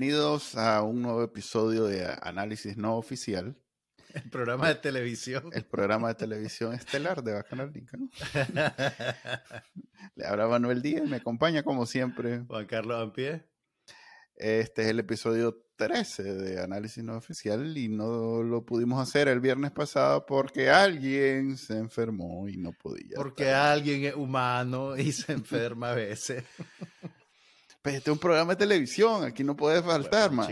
bienvenidos a un nuevo episodio de Análisis No Oficial. El programa de televisión. El programa de televisión estelar de Bacanal ¿no? Le habla Manuel Díaz, me acompaña como siempre. Juan Carlos Ampie. Este es el episodio 13 de Análisis No Oficial y no lo pudimos hacer el viernes pasado porque alguien se enfermó y no podía. Porque alguien es humano y se enferma a veces. Pues este es un programa de televisión, aquí no puede faltar, man.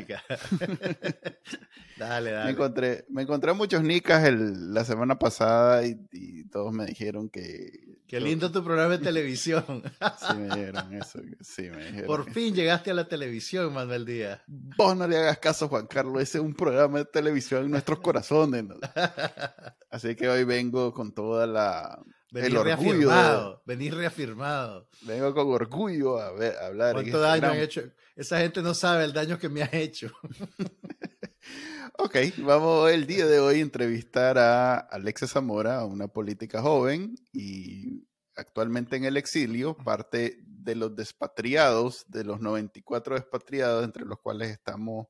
dale, dale. Me encontré, me encontré muchos nicas el, la semana pasada y, todos me dijeron que... Qué lindo tu programa de televisión. sí, me dijeron eso. Sí, me dijeron Por fin llegaste a la televisión, Manuel Díaz. Vos no le hagas caso, Juan Carlos. Ese es un programa de televisión en nuestros corazones. Así que hoy vengo con toda la Venir el reafirmado, venir reafirmado. Vengo con orgullo a, ver, a hablar. ¿Cuánto daño han hecho? Esa gente no sabe el daño que me ha hecho. ok, vamos el día de hoy a entrevistar a Alexa Zamora, una política joven y actualmente en el exilio, parte de los despatriados, de los 94 despatriados, entre los cuales estamos,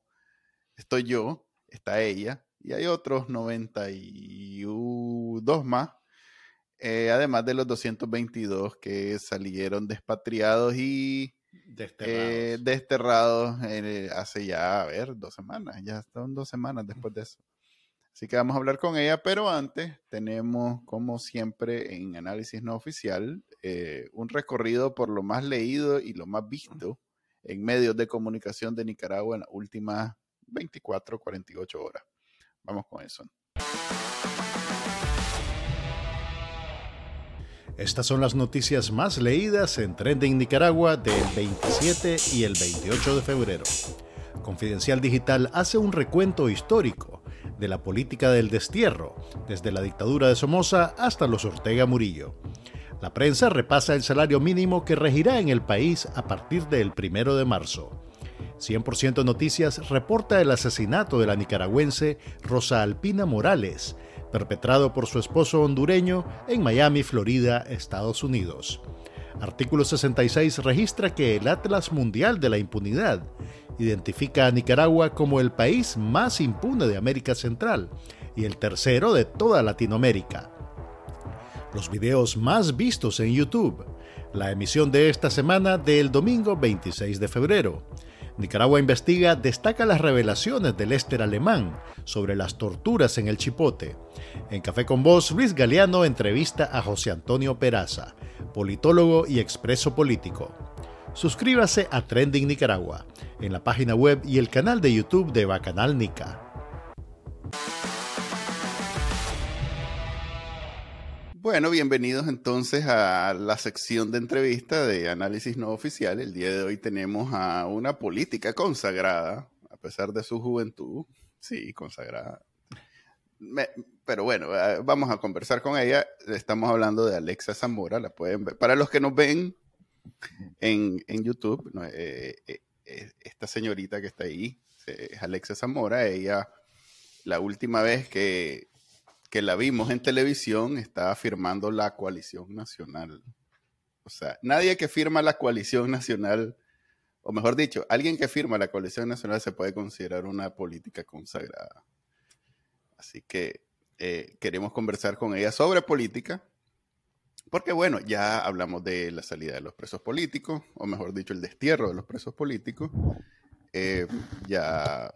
estoy yo, está ella, y hay otros 92 más eh, además de los 222 que salieron despatriados y desterrados, eh, eh, hace ya, a ver, dos semanas, ya son dos semanas después de eso. Así que vamos a hablar con ella, pero antes tenemos, como siempre, en análisis no oficial, un recorrido por lo más leído y lo más visto en medios de comunicación de Nicaragua en las últimas 24, 48 horas. Vamos con eso. Estas son las noticias más leídas en Trending Nicaragua del 27 y el 28 de febrero. Confidencial Digital hace un recuento histórico de la política del destierro, desde la dictadura de Somoza hasta los Ortega Murillo. La prensa repasa el salario mínimo que regirá en el país a partir del 1 de marzo. 100% Noticias reporta el asesinato de la nicaragüense Rosa Alpina Morales, perpetrado por su esposo hondureño en Miami, Florida, Estados Unidos. Artículo 66 registra que el Atlas Mundial de la Impunidad identifica a Nicaragua como el país más impune de América Central y el tercero de toda Latinoamérica. Los videos más vistos en YouTube. La emisión de esta semana del domingo 26 de febrero. Nicaragua Investiga destaca las revelaciones del Éster alemán sobre las torturas en el Chipote. En Café con Voz, Luis Galeano entrevista a José Antonio Peraza, politólogo y expreso político. Suscríbase a Trending Nicaragua en la página web y el canal de YouTube de Bacanal Nica. Bueno, bienvenidos entonces a la sección de entrevista de análisis no oficial. El día de hoy tenemos a una política consagrada, a pesar de su juventud. Sí, consagrada. pero bueno, eh, vamos a conversar con ella. Estamos hablando de Alexa Zamora, la pueden ver. Para los que nos ven en, YouTube, eh, eh, esta señorita que está ahí es Alexa Zamora. Ella, la última vez que que la vimos en televisión estaba firmando la coalición nacional. O sea, nadie que firma la coalición nacional, o mejor dicho, alguien que firma la coalición nacional se puede considerar una política consagrada. Así que eh, queremos conversar con ella sobre política, porque bueno, ya hablamos de la salida de los presos políticos, o mejor dicho, el destierro de los presos políticos. Eh, ya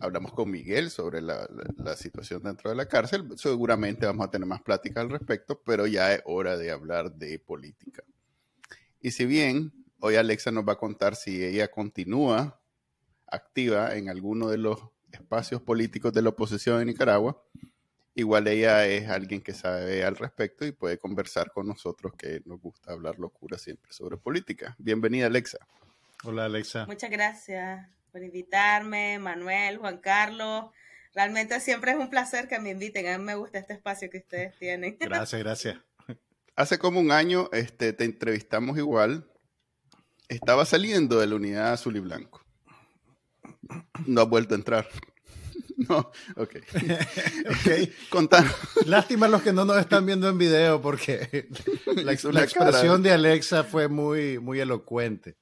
hablamos con Miguel sobre la, situación dentro de la cárcel. Seguramente vamos a tener más plática al respecto, pero ya es hora de hablar de política. Y si bien hoy Alexa nos va a contar si ella continúa activa en alguno de los espacios políticos de la oposición en Nicaragua, igual ella es alguien que sabe al respecto y puede conversar con nosotros que nos gusta hablar locura siempre sobre política. Bienvenida Alexa. Hola Alexa. Muchas gracias por invitarme, Manuel, Juan Carlos. Realmente siempre es un placer que me inviten. A mí me gusta este espacio que ustedes tienen. Gracias, gracias. Hace como un año este, te entrevistamos igual. Estaba saliendo de la unidad azul y blanco. No ha vuelto a entrar. No, ok. ok. Contanos. Lástima los que no nos están viendo en video porque la, expresión de Alexa fue muy, muy elocuente.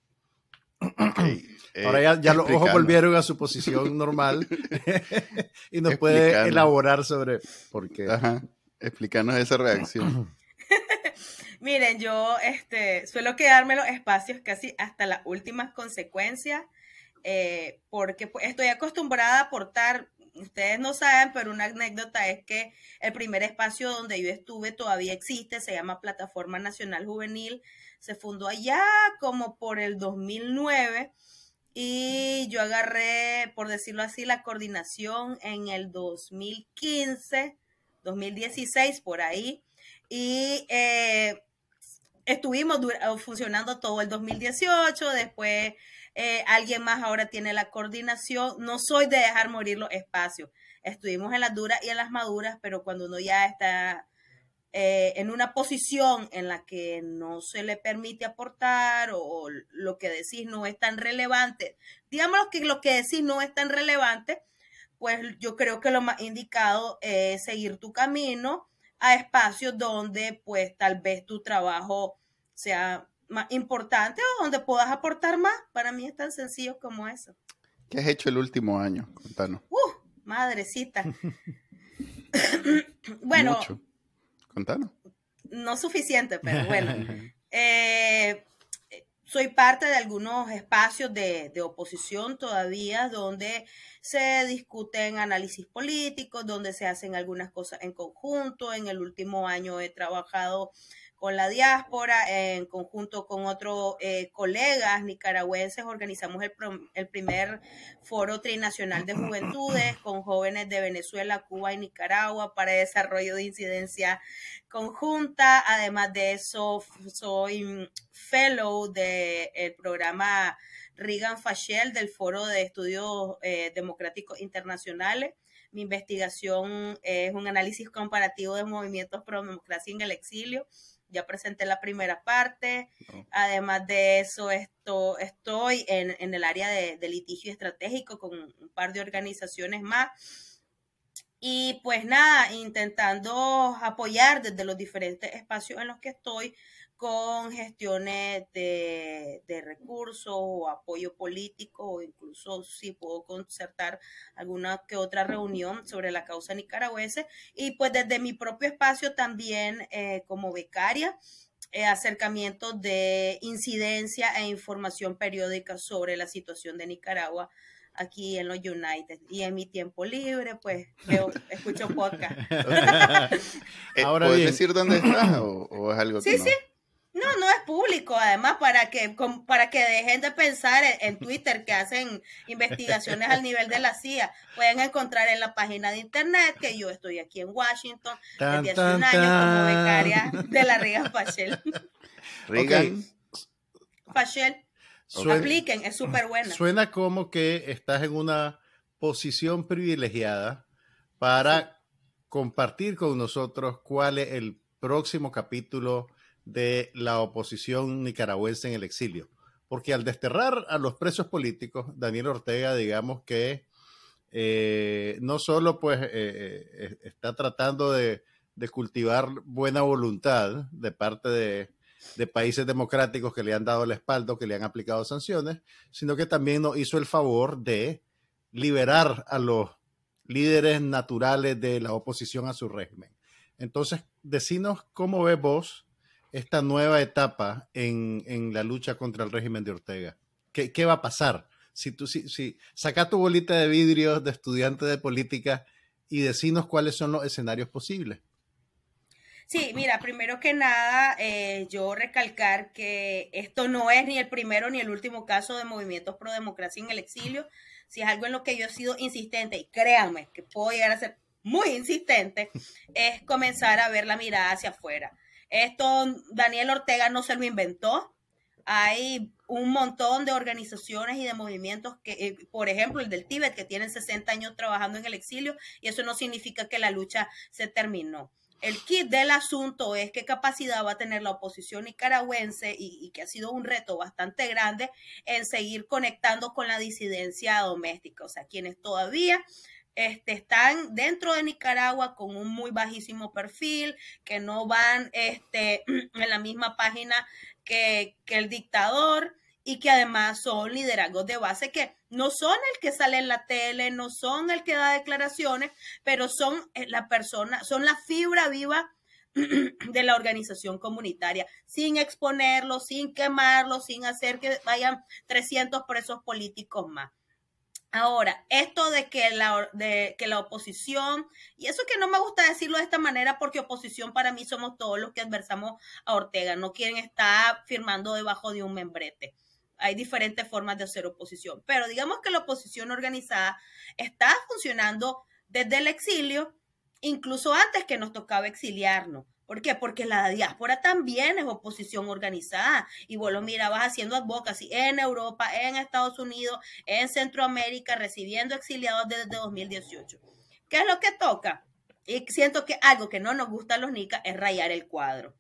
Eh, Ahora ya, los ojos volvieron a su posición normal y nos puede elaborar sobre por qué. Ajá. Explícanos esa reacción. Miren, yo este, suelo quedarme los espacios casi hasta las últimas consecuencias, eh, porque pues, estoy acostumbrada a aportar ustedes no saben, pero una anécdota es que el primer espacio donde yo estuve todavía existe, se llama Plataforma Nacional Juvenil, se fundó allá como por el 2009 y yo agarré, por decirlo así, la coordinación en el 2015, 2016, por ahí, y eh, estuvimos funcionando todo el 2018, después eh, alguien más ahora tiene la coordinación. No soy de dejar morir los espacios. Estuvimos en las duras y en las maduras, pero cuando uno ya está eh, en una posición en la que no se le permite aportar o lo que decís no es tan relevante, digamos que lo que decís no es tan relevante, pues yo creo que lo más indicado es seguir tu camino a espacios donde pues tal vez tu trabajo sea más importante o donde puedas aportar más. Para mí es tan sencillo como eso. ¿Qué has hecho el último año? Contanos. Uh, madrecita. bueno. Contanos. No suficiente, pero bueno. Eh, soy parte de algunos espacios de, de, oposición todavía donde se discuten análisis políticos, donde se hacen algunas cosas en conjunto. En el último año he trabajado con la diáspora, en conjunto con otros eh, colegas nicaragüenses, organizamos el, el, primer foro trinacional de juventudes con jóvenes de Venezuela, Cuba y Nicaragua para desarrollo de incidencia conjunta. Además de eso, soy fellow del programa Reagan Fashel del Foro de Estudios eh, Democráticos Internacionales. Mi investigación es un análisis comparativo de movimientos pro democracia en el exilio ya presenté la primera parte. Además de eso, esto, estoy en, el área de, litigio estratégico con un par de organizaciones más. Y pues nada, intentando apoyar desde los diferentes espacios en los que estoy con gestiones de, recursos o apoyo político o incluso si puedo concertar alguna que otra reunión sobre la causa nicaragüense. Y pues desde mi propio espacio también eh, como becaria eh, acercamientos de incidencia e información periódica sobre la situación de Nicaragua aquí en los United. Y en mi tiempo libre pues veo, escucho podcast. Ahora ¿Puedes decir dónde estás o, es algo que sí, sí. No, no es público, además, para que, para que dejen de pensar en, Twitter que hacen investigaciones al nivel de la CIA. Pueden encontrar en la página de internet que yo estoy aquí en Washington desde hace un año como becaria de la Reagan Fachel. Reagan Fachel. Apliquen, es súper buena. Suena como que estás en una posición privilegiada para compartir con nosotros cuál es el próximo capítulo de la oposición nicaragüense en el exilio. Porque al desterrar a los presos políticos, Daniel Ortega, digamos que eh, no solo pues eh, eh, está tratando de, cultivar buena voluntad de parte de, de, países democráticos que le han dado el espaldo, que le han aplicado sanciones, sino que también nos hizo el favor de liberar a los líderes naturales de la oposición a su régimen. Entonces, decinos cómo ves vos esta nueva etapa en, la lucha contra el régimen de Ortega? ¿Qué, va a pasar? Si tú si, si saca tu bolita de vidrio de estudiante de política y decinos cuáles son los escenarios posibles. Sí, mira, primero que nada, eh, yo recalcar que esto no es ni el primero ni el último caso de movimientos pro democracia en el exilio. Si es algo en lo que yo he sido insistente, y créanme que puedo llegar a ser muy insistente, es comenzar a ver la mirada hacia afuera. Esto Daniel Ortega no se lo inventó. Hay un montón de organizaciones y de movimientos que, eh, por ejemplo, el del Tíbet, que tienen 60 años trabajando en el exilio, y eso no significa que la lucha se terminó. El kit del asunto es qué capacidad va a tener la oposición nicaragüense y, y, que ha sido un reto bastante grande en seguir conectando con la disidencia doméstica, o sea, quienes todavía este, están dentro de Nicaragua con un muy bajísimo perfil, que no van este, en la misma página que, el dictador y que además son liderazgos de base que no son el que sale en la tele, no son el que da declaraciones, pero son eh, la persona, son la fibra viva de la organización comunitaria, sin exponerlo, sin quemarlo, sin hacer que vayan 300 presos políticos más. Ahora, esto de que, la, de que la oposición, y eso que no me gusta decirlo de esta manera porque oposición para mí somos todos los que adversamos a Ortega, no quieren estar firmando debajo de un membrete. Hay diferentes formas de hacer oposición, pero digamos que la oposición organizada está funcionando desde el exilio, incluso antes que nos tocaba exiliarnos. ¿Por qué? Porque la diáspora también es oposición organizada. Y vos lo mirabas haciendo advocacy en Europa, en Estados Unidos, en Centroamérica, recibiendo exiliados desde 2018. ¿Qué es lo que toca? Y siento que algo que no nos gusta a los NICA es rayar el cuadro.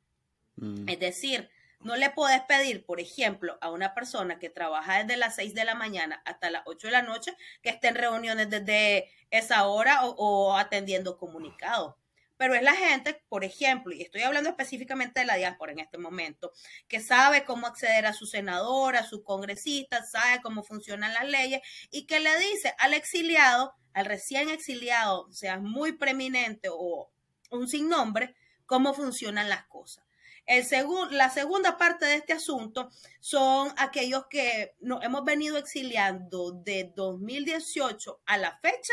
Mm. Es decir, no le puedes pedir, por ejemplo, a una persona que trabaja desde las 6 de la mañana hasta las 8 de la noche que esté en reuniones desde esa hora o, o atendiendo comunicados pero es la gente, por ejemplo, y estoy hablando específicamente de la diáspora en este momento, que sabe cómo acceder a su senador, a su congresista, sabe cómo funcionan las leyes y que le dice al exiliado, al recién exiliado, sea muy preeminente o un sin nombre, cómo funcionan las cosas. El la segunda parte de este asunto son aquellos que nos hemos venido exiliando de 2018 a la fecha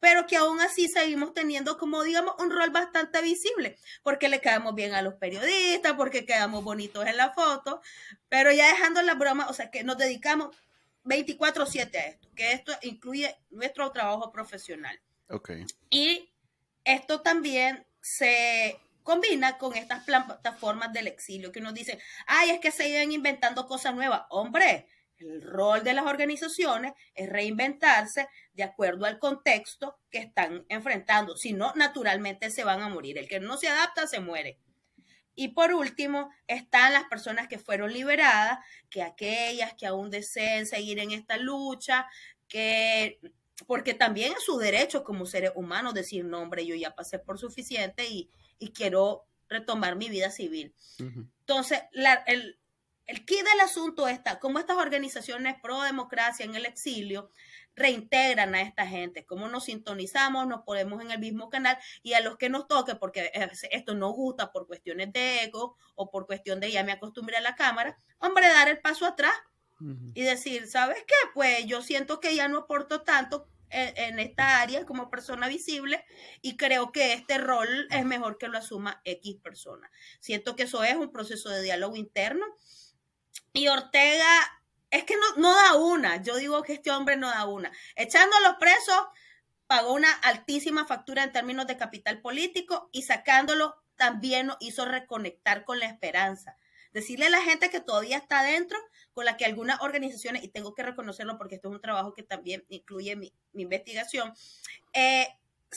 pero que aún así seguimos teniendo como, digamos, un rol bastante visible, porque le quedamos bien a los periodistas, porque quedamos bonitos en la foto, pero ya dejando la broma, o sea, que nos dedicamos 24/7 a esto, que esto incluye nuestro trabajo profesional. Ok. Y esto también se combina con estas plataformas del exilio que nos dicen, ay, es que se iban inventando cosas nuevas. Hombre, el rol de las organizaciones es reinventarse de acuerdo al contexto que están enfrentando. Si no, naturalmente se van a morir. El que no se adapta se muere. Y por último, están las personas que fueron liberadas, que aquellas que aún deseen seguir en esta lucha, que porque también es su derecho como seres humanos decir, no, hombre, yo ya pasé por suficiente y, quiero retomar mi vida civil. Entonces, la, el, el key del asunto está cómo estas organizaciones pro democracia en el exilio reintegran a esta gente, cómo nos sintonizamos, nos ponemos en el mismo canal y a los que nos toque, porque esto nos gusta por cuestiones de ego o por cuestión de ya me acostumbré a la cámara, hombre, dar el paso atrás y decir, ¿sabes qué? Pues yo siento que ya no aporto tanto en, esta área como persona visible y creo que este rol es mejor que lo asuma X persona. Siento que eso es un proceso de diálogo interno y Ortega es que no, no da una. Yo digo que este hombre no da una. Echando a los presos, pagó una altísima factura en términos de capital político y sacándolo también nos hizo reconectar con la esperanza. Decirle a la gente que todavía está adentro, con la que algunas organizaciones, y tengo que reconocerlo porque esto es un trabajo que también incluye mi, mi investigación, eh,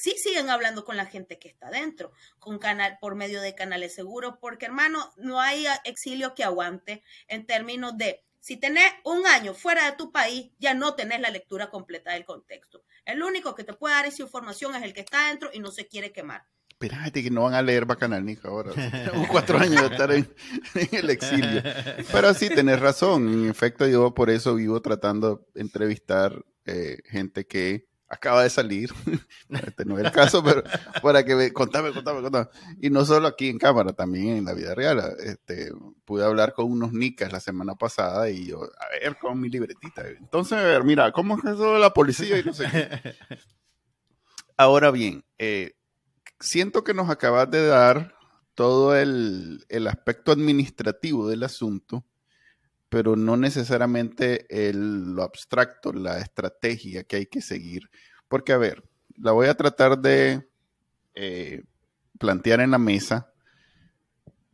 sí siguen hablando con la gente que está dentro, con canal, por medio de canales seguros, porque hermano, no hay exilio que aguante en términos de si tenés un año fuera de tu país, ya no tenés la lectura completa del contexto. El único que te puede dar esa información es el que está dentro y no se quiere quemar. Espérate que no van a leer Bacanal ni ahora. Tengo cuatro años de estar en, el exilio. Pero sí, tenés razón. En efecto, yo por eso vivo tratando de entrevistar eh, gente que acaba de salir, este no es el caso, pero para que me, contame, contame, contame. Y no solo aquí en cámara, también en la vida real. Este, pude hablar con unos nicas la semana pasada y yo, a ver, con mi libretita. Entonces, a ver, mira, ¿cómo es eso de la policía? Y no sé Ahora bien, eh, siento que nos acabas de dar todo el, el aspecto administrativo del asunto pero no necesariamente el, lo abstracto, la estrategia que hay que seguir. Porque, a ver, la voy a tratar de eh, plantear en la mesa.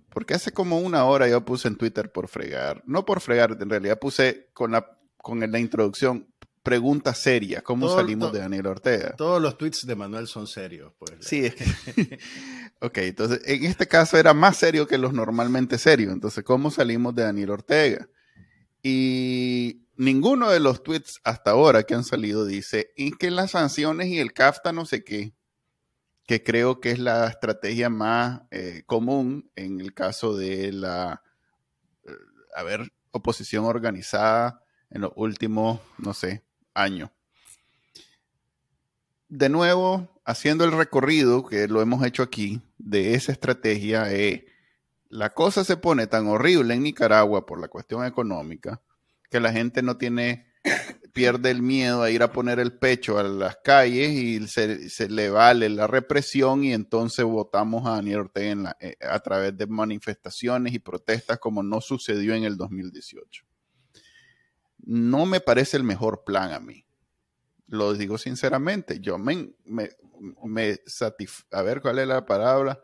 Porque hace como una hora yo puse en Twitter por fregar, no por fregar, en realidad puse con la, con la introducción pregunta seria, ¿cómo salimos de Daniel Ortega? Todos los tweets de Manuel son serios. Pues. Sí, ok, entonces en este caso era más serio que los normalmente serios. Entonces, ¿cómo salimos de Daniel Ortega? Y ninguno de los tweets hasta ahora que han salido dice, y que las sanciones y el CAFTA no sé qué, que creo que es la estrategia más eh, común en el caso de la, eh, a ver, oposición organizada en los últimos, no sé, años. De nuevo, haciendo el recorrido que lo hemos hecho aquí de esa estrategia, eh, la cosa se pone tan horrible en Nicaragua por la cuestión económica que la gente no tiene, pierde el miedo a ir a poner el pecho a las calles y se, le vale la represión y entonces votamos a Daniel Ortega eh, a través de manifestaciones y protestas como no sucedió en el 2018. No me parece el mejor plan a mí. Lo digo sinceramente. Yo me, me, me a ver cuál es la palabra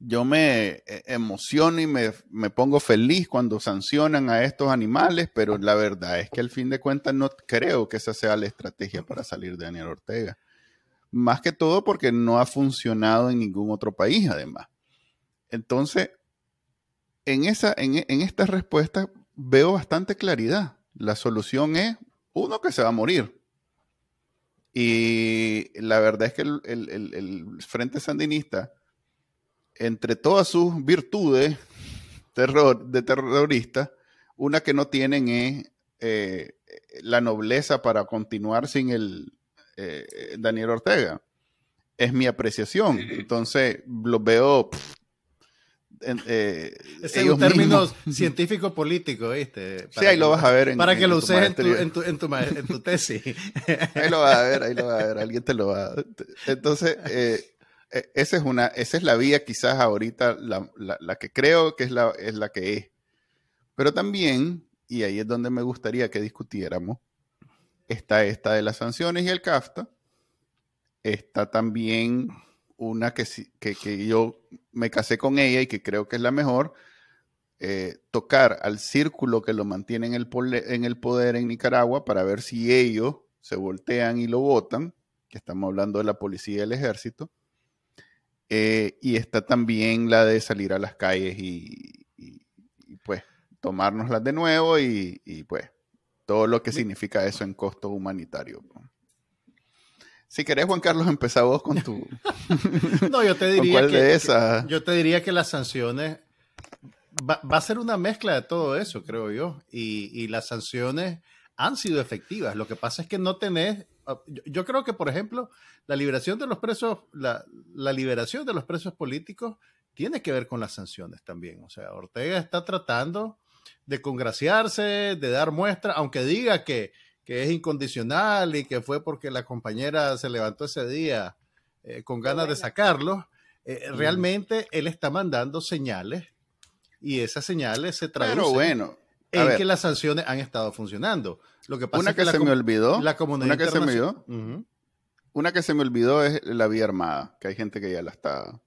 yo me eh, emociono y me, pongo feliz cuando sancionan a estos animales, pero la verdad es que al fin de cuentas no creo que esa sea la estrategia para salir de Daniel Ortega. Más que todo porque no ha funcionado en ningún otro país, además. Entonces, en, esa, en, esta respuesta veo bastante claridad. La solución es, uno, que se va a morir. Y la verdad es que el, el Frente Sandinista entre todas sus virtudes terror, de terrorista, una que no tienen es eh, la nobleza para continuar sin el eh, Daniel Ortega. Es mi apreciación. Entonces, lo veo... Eh, es un término científico-político, ¿viste? sí, ahí lo vas a ver. para que lo uses en tu, en, tu, en, tu, tesis. ahí lo vas a ver, ahí lo vas a ver. Alguien te lo va a... Entonces, eh, esa es una, esa es la vía quizás ahorita, la, que creo que es la, que es. Pero también, y ahí es donde me gustaría que discutiéramos, está esta de las sanciones y el CAFTA. Está también una que, que, yo me casé con ella y que creo que es la mejor, eh, tocar al círculo que lo mantiene en el, en el poder en Nicaragua para ver si ellos se voltean y lo votan, que estamos hablando de la policía y el ejército, eh, y está también la de salir a las calles y, pues tomárnoslas de nuevo y, pues todo lo que significa eso en costo humanitario. Si querés, Juan Carlos, empezá vos con tu... no, yo te diría que, yo te diría que las sanciones va, a ser una mezcla de todo eso, creo yo. Y, y, las sanciones han sido efectivas. Lo que pasa es que no tenés yo, creo que, por ejemplo, la liberación de los presos, la, liberación de los presos políticos tiene que ver con las sanciones también. O sea, Ortega está tratando de congraciarse, de dar muestra, aunque diga que, es incondicional y que fue porque la compañera se levantó ese día eh, con ganas de sacarlo, eh, realmente él está mandando señales y esas señales se traducen bueno, en que las sanciones han estado funcionando. Lo que pasa una que, se me olvidó, la una que se me olvidó, una que se me olvidó es la vía armada, que hay gente que ya la está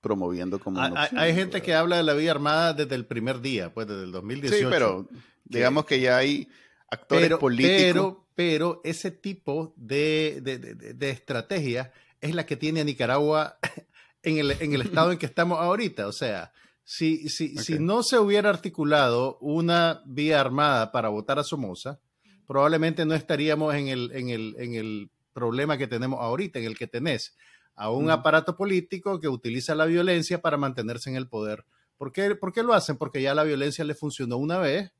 promoviendo como una Hay, gente que habla de la vía armada desde el primer día, pues desde el 2018. Sí, pero digamos que ya hay actores políticos. Pero, pero ese tipo de, de, estrategia es la que tiene a Nicaragua en el, en el estado en que estamos ahorita. O sea, si, si, si no se hubiera articulado una vía armada para votar a Somoza, probablemente no estaríamos en el, en el, en el problema que tenemos ahorita, en el que tenés a un aparato político que utiliza la violencia para mantenerse en el poder. ¿Por qué, ¿Por qué lo hacen? Porque ya la violencia le funcionó una vez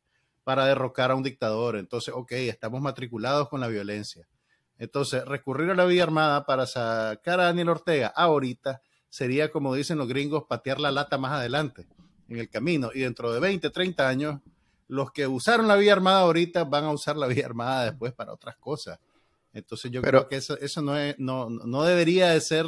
para derrocar a un dictador. Entonces, ok, estamos matriculados con la violencia. Entonces, recurrir a la vía armada para sacar a Daniel Ortega ahorita sería, como dicen los gringos, patear la lata más adelante en el camino. Y dentro de 20, 30 años, los que usaron la vía armada ahorita van a usar la vía armada después para otras cosas. Entonces yo creo que eso, eso no, es, no, no debería de ser...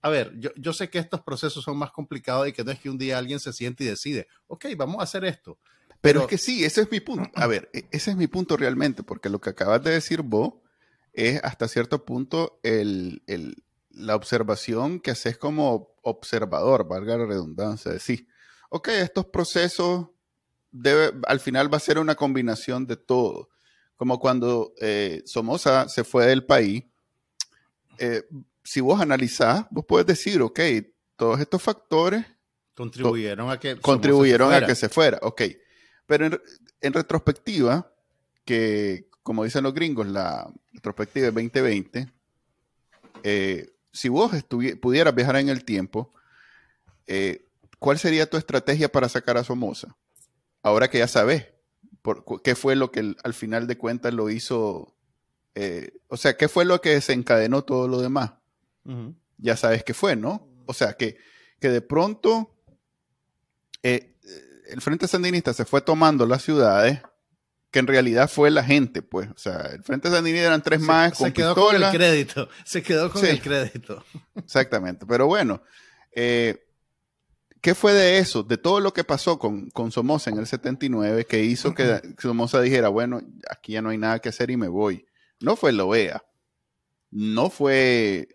A ver, yo, yo sé que estos procesos son más complicados y que no es que un día alguien se siente y decide, ok, vamos a hacer esto. Pero, es que sí, ese es mi punto. A ver, e, ese es mi punto realmente, porque lo que acabas de decir vos es hasta cierto punto el, la observación que haces como observador, valga la redundancia, decir, ok, estos procesos debe, al final va a ser una combinación de todo. Como cuando eh, Somoza se fue del país, eh, si vos analizás, vos puedes decir, ok, todos estos factores contribuyeron a que contribuyeron a que se fuera, ok. Pero en, retrospectiva, que como dicen los gringos, la retrospectiva de 2020, eh, si vos pudieras viajar en el tiempo, eh, ¿cuál sería tu estrategia para sacar a Somoza? ahora que ya sabes por, qué fue lo que al final de cuentas lo hizo, eh, o sea, qué fue lo que desencadenó todo lo demás. Ya sabes qué fue, ¿no? O sea, que, que de pronto eh, el Frente Sandinista se fue tomando las ciudades que en realidad fue la gente, pues. O sea, el Frente Sandinista eran tres más con Se quedó con el crédito. Se quedó con el crédito. Exactamente. Pero bueno, eh, ¿qué fue de eso? De todo lo que pasó con, con Somoza en el 79 que hizo que Somoza dijera, bueno, aquí ya no hay nada que hacer y me voy. No fue OEA. No fue.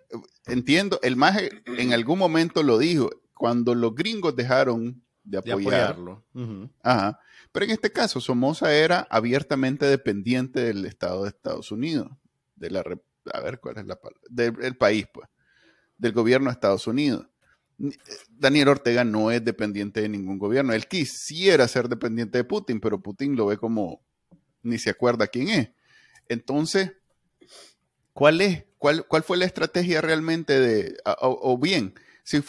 Entiendo, el más en algún momento lo dijo. Cuando los gringos dejaron de, apoyarlo. Ajá. Pero en este caso, Somoza era abiertamente dependiente del Estado de Estados Unidos, de la, a ver cuál es la del país, pues, del gobierno de Estados Unidos. Daniel Ortega no es dependiente de ningún gobierno. Él quisiera ser dependiente de Putin, pero Putin lo ve como ni se acuerda quién es. Entonces, ¿cuál es? ¿Cuál, cuál fue la estrategia realmente de, o, bien, si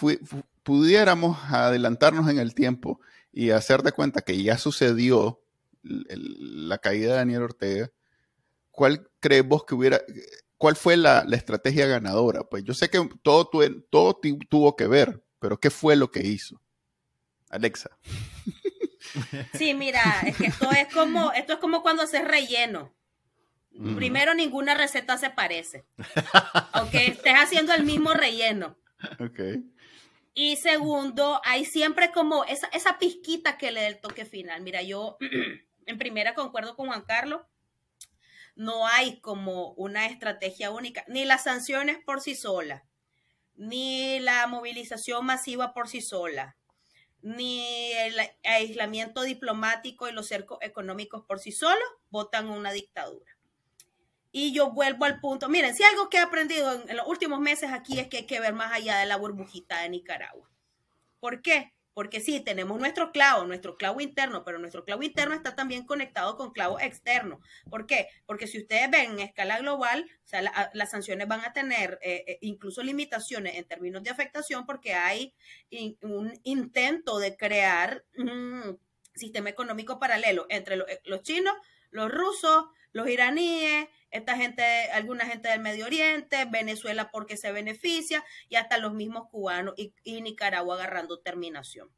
pudiéramos adelantarnos en el tiempo y hacer de cuenta que ya sucedió la caída de Daniel Ortega, ¿cuál crees vos que hubiera, cuál fue la, estrategia ganadora? Pues yo sé que todo, todo tuvo que ver, pero ¿qué fue lo que hizo? Alexa. Sí, mira, es que esto es como, esto es como cuando haces relleno. Primero, ninguna receta se parece. Ok, estés haciendo el mismo relleno. Ok. Y segundo, hay siempre como esa, esa pizquita que le da el toque final. Mira, yo en primera concuerdo con Juan Carlos, no hay como una estrategia única, ni las sanciones por sí solas, ni la movilización masiva por sí sola, ni el aislamiento diplomático y los cercos económicos por sí solos votan una dictadura. Y yo vuelvo al punto. Miren, si algo que he aprendido en, los últimos meses aquí es que hay que ver más allá de la burbujita de Nicaragua. ¿Por qué? Porque sí, tenemos nuestro clavo, nuestro clavo interno, pero nuestro clavo interno está también conectado con clavo externo. ¿Por qué? Porque si ustedes ven en escala global, o sea, las sanciones van a tener eh, eh, incluso limitaciones en términos de afectación porque hay un intento de crear un sistema económico paralelo entre los chinos, los rusos, los iraníes, esta gente, alguna gente del Medio Oriente, Venezuela porque se beneficia y hasta los mismos cubanos y, Nicaragua agarrando terminación.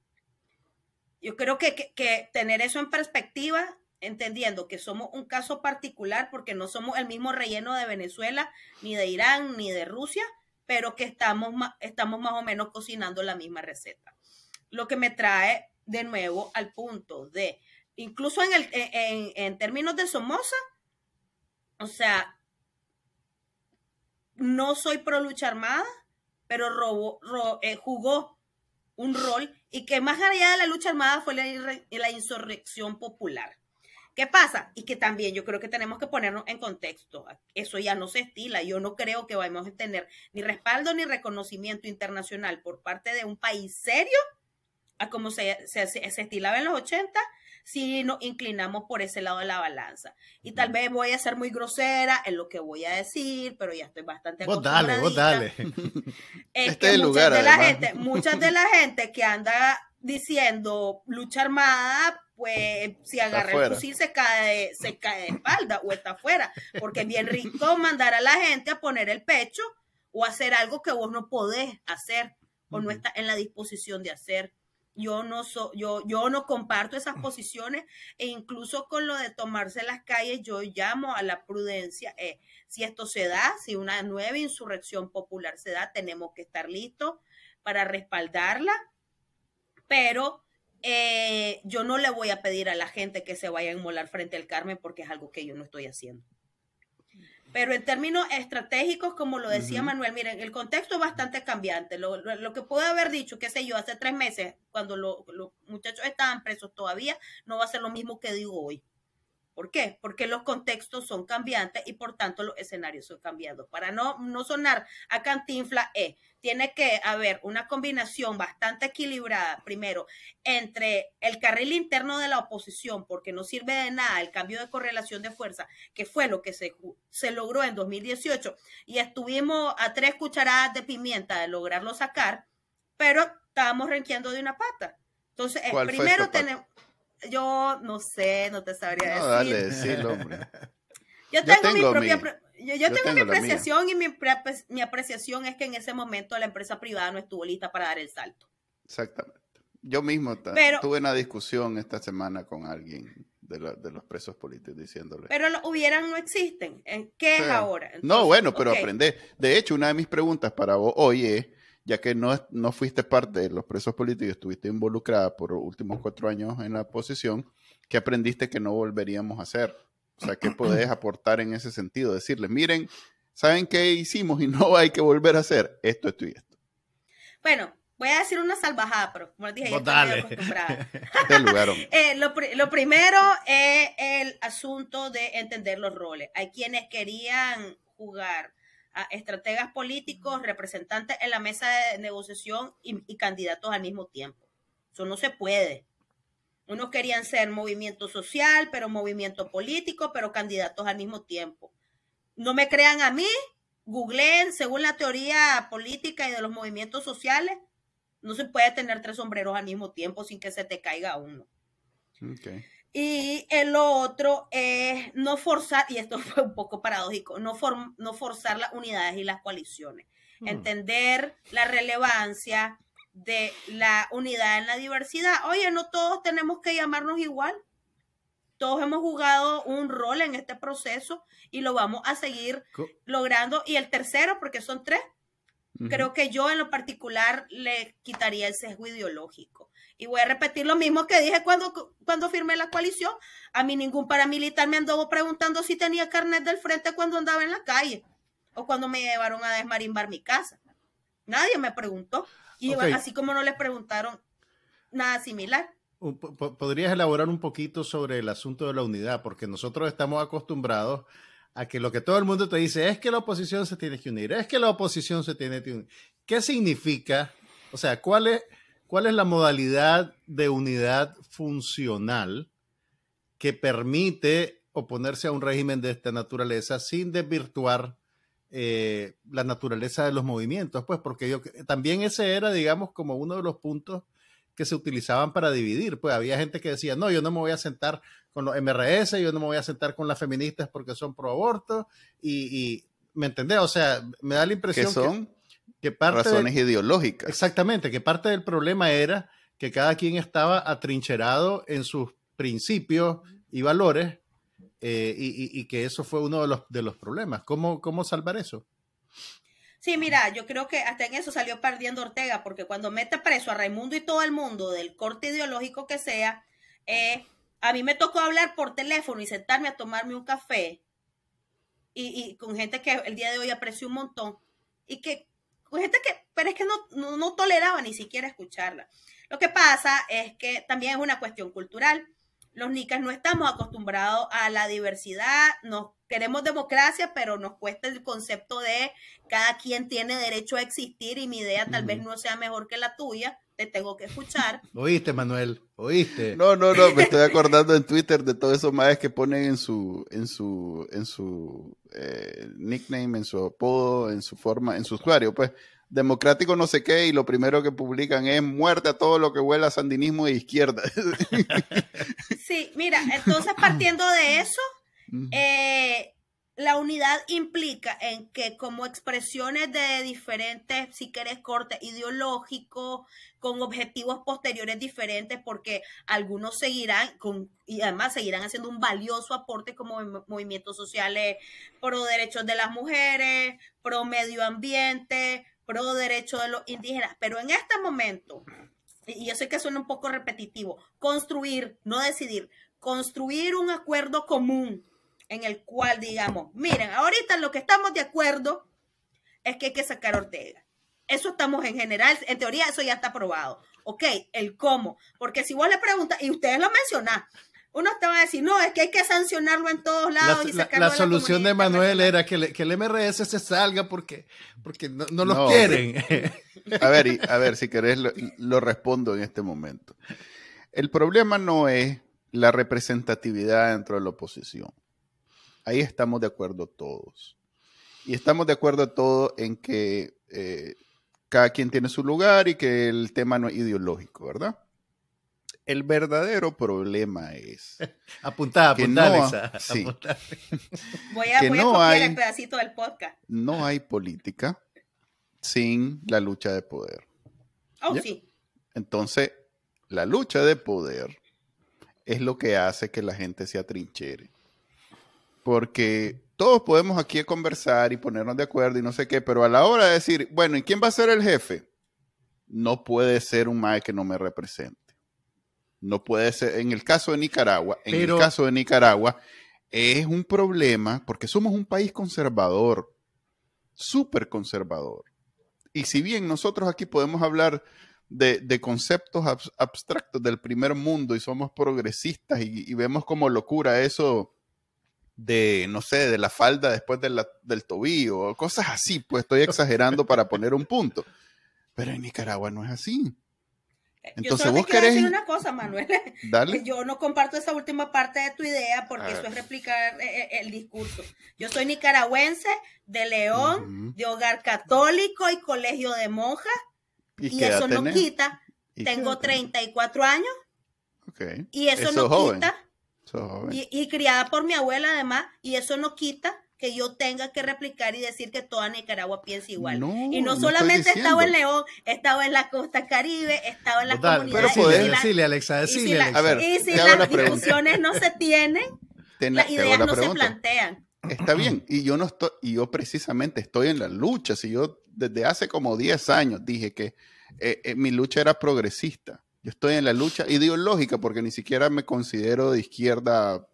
Yo creo que, que, tener eso en perspectiva, entendiendo que somos un caso particular porque no somos el mismo relleno de Venezuela, ni de Irán, ni de Rusia, pero que estamos, estamos más o menos cocinando la misma receta. Lo que me trae de nuevo al punto de, incluso en, el, en, en términos de Somoza, o sea, no soy pro lucha armada, pero eh, jugó un rol y que más allá de la lucha armada fue la, insurrección popular. ¿Qué pasa? Y que también yo creo que tenemos que ponernos en contexto. Eso ya no se estila. Yo no creo que vayamos a tener ni respaldo ni reconocimiento internacional por parte de un país serio, a como se, se, se estilaba en los 80, si nos inclinamos por ese lado de la balanza. Y tal vez voy a ser muy grosera en lo que voy a decir, pero ya estoy bastante Vos dale, vos dale. Es este que lugar, de la gente, muchas de la gente que anda diciendo lucha armada, pues si agarra el fusil se cae, se cae de espalda o está afuera, porque es bien rico mandar a la gente a poner el pecho o hacer algo que vos no podés hacer o no está en la disposición de hacer yo no, so, yo, yo no comparto esas posiciones e incluso con lo de tomarse las calles, yo llamo a la prudencia. Eh, si esto se da, si una nueva insurrección popular se da, tenemos que estar listos para respaldarla, pero eh, yo no le voy a pedir a la gente que se vaya a inmolar frente al Carmen porque es algo que yo no estoy haciendo. Pero en términos estratégicos, como lo decía Manuel, miren, el contexto es bastante cambiante. Lo, lo, que puedo haber dicho, qué sé yo, hace tres meses, cuando los muchachos estaban presos todavía, no va a ser lo mismo que digo hoy. ¿Por qué? Porque los contextos son cambiantes y por tanto los escenarios son cambiando. Para no, no sonar a cantinfla, eh, tiene que haber una combinación bastante equilibrada, primero, entre el carril interno de la oposición, porque no sirve de nada el cambio de correlación de fuerza, que fue lo que se, se logró en 2018, y estuvimos a tres cucharadas de pimienta de lograrlo sacar, pero estábamos renqueando de una pata. Entonces, primero tenemos yo no sé, no te sabría no, decir. Dale, decirlo, hombre. Yo tengo, mi propia, yo, tengo, mi apreciación y mi, mi, apreciación es que en ese momento la empresa privada no estuvo lista para dar el salto. Exactamente. Yo mismo tuve una discusión esta semana con alguien de, los presos políticos diciéndole. Pero lo hubieran no existen. ¿Qué es ahora? no, bueno, pero aprende. De hecho, una de mis preguntas para vos hoy es, ya que no, no fuiste parte de los presos políticos, estuviste involucrada por los últimos cuatro años en la oposición, ¿qué aprendiste que no volveríamos a hacer? O sea, ¿qué podés aportar en ese sentido? Decirles, miren, ¿saben qué hicimos y no hay que volver a hacer? Esto, esto y esto. Bueno, voy a decir una salvajada, pero como les dije, ya estoy acostumbrada. eh, lo, lo, primero es el asunto de entender los roles. Hay quienes querían jugar estrategas políticos, representantes en la mesa de negociación y candidatos al mismo tiempo. Eso no se puede. Unos querían ser movimiento social, pero movimiento político, pero candidatos al mismo tiempo. No me crean a mí, googleen, según la teoría política y de los movimientos sociales, no se puede tener tres sombreros al mismo tiempo sin que se te caiga uno. Y el otro es no forzar, y esto fue un poco paradójico, no, no forzar las unidades y las coaliciones. Hmm. Entender la relevancia de la unidad en la diversidad. Oye, no todos tenemos que llamarnos igual. Todos hemos jugado un rol en este proceso y lo vamos a seguir logrando. Y el tercero, porque son tres, creo que yo en lo particular le quitaría el sesgo ideológico. Y voy a repetir lo mismo que dije cuando, cuando firmé la coalición. A mí ningún paramilitar me andó preguntando si tenía carnet del frente cuando andaba en la calle o cuando me llevaron a desmarimbar mi casa. Nadie me preguntó. Y así como no les preguntaron nada similar. ¿Podrías elaborar un poquito sobre el asunto de la unidad? Porque nosotros estamos acostumbrados a que lo que todo el mundo te dice es que la oposición se tiene que unir, es que la oposición se tiene que unir. ¿Qué significa? O sea, ¿cuál es, cuál es la modalidad de unidad funcional que permite oponerse a un régimen de esta naturaleza sin desvirtuar eh, la naturaleza de los movimientos, pues porque yo también ese era, digamos, como uno de los puntos que se utilizaban para dividir, pues había gente que decía, no, yo no me voy a sentar con los MRS, yo no me voy a sentar con las feministas porque son pro aborto, y, ¿me entendés? O sea, me da la impresión son que, parte razones ideológicas. Exactamente, que parte del problema era que cada quien estaba atrincherado en sus principios y valores eh, y, que eso fue uno de los, de los problemas. ¿Cómo, ¿Cómo salvar eso? Sí, mira, yo creo que hasta en eso salió perdiendo Ortega, porque cuando mete preso a Raimundo y todo el mundo, del corte ideológico que sea, eh, a mí me tocó hablar por teléfono y sentarme a tomarme un café y, con gente que el día de hoy aprecio un montón y que, gente que, pero es que no, no toleraba ni siquiera escucharla. Lo que pasa es que también es una cuestión cultural. Los nicas no estamos acostumbrados a la diversidad, nos queremos democracia, pero nos cuesta el concepto de cada quien tiene derecho a existir y mi idea tal vez no sea mejor que la tuya, te tengo que escuchar. Oíste, Manuel, oíste. No, no, no, me estoy acordando en Twitter de todos esos madres que ponen en su, en su, en su eh, nickname, en su apodo, en su forma, en su usuario, pues democrático no sé qué, y lo primero que publican es muerte a todo lo que huela a sandinismo de izquierda. Sí, mira, entonces partiendo de eso, eh, la unidad implica en que como expresiones de diferentes, si quieres, cortes ideológicos, con objetivos posteriores diferentes, porque algunos seguirán con, y además seguirán haciendo un valioso aporte como movimientos sociales pro derechos de las mujeres, pro medio ambiente, pro derecho de los indígenas, pero en este momento, y yo sé que suena un poco repetitivo, construir, no decidir, construir un acuerdo común en el cual digamos, miren, ahorita lo que estamos de acuerdo es que hay que sacar Ortega. Eso estamos en general, en teoría eso ya está aprobado. Ok, el cómo, porque si vos le preguntas, y ustedes lo mencionan, uno te va a decir, no, es que hay que sancionarlo en todos lados. La, y la, solución de Manuel era que, el MRS se salga porque, porque no, no los quieren. A ver, a ver, si querés lo, respondo en este momento. El problema no es la representatividad dentro de la oposición. Ahí estamos de acuerdo todos. Y estamos de acuerdo todos en que eh, cada quien tiene su lugar y que el tema no es ideológico, ¿verdad? El verdadero problema es. apuntada, apuntada, Voy a, voy a copiar el pedacito del podcast. No hay política sin la lucha de poder. Oh, sí. Entonces, la lucha de poder es lo que hace que la gente se atrinchere. Porque todos podemos aquí conversar y ponernos de acuerdo y no sé qué, pero a la hora de decir, bueno, ¿y quién va a ser el jefe? No puede ser un mae que no me represente. No puede ser, en el caso de Nicaragua, en el caso de Nicaragua, es un problema porque somos un país conservador, súper conservador. Y si bien nosotros aquí podemos hablar de, conceptos abstractos del primer mundo y somos progresistas y, vemos como locura eso de, no sé, de la falda después del tobillo, o cosas así, pues estoy exagerando para poner un punto. Pero en Nicaragua no es así. Entonces, vos querés decir una cosa, Manuel. Dale. Yo no comparto esa última parte de tu idea porque eso es replicar eh, eh, el, discurso. Yo soy nicaragüense, de León, de hogar católico y colegio de monjas. Y, eso no quita. Tengo 34 años. Okay. Y eso, no quita. Y, y criada por mi abuela además. Y eso no quita que yo tenga que replicar y decir que toda Nicaragua piensa igual. y no, solamente he estado en León, he estado en la costa caribe, he estado en la comunidad. Pero decirle, Alexa, decirle, Alexa. A ver, y si las discusiones no se tienen, las ideas no se plantean. Está bien, y yo no estoy, y yo precisamente estoy en la lucha. Si yo desde hace como 10 años dije que eh, eh, mi lucha era progresista. Yo estoy en la lucha ideológica porque ni siquiera me considero de izquierda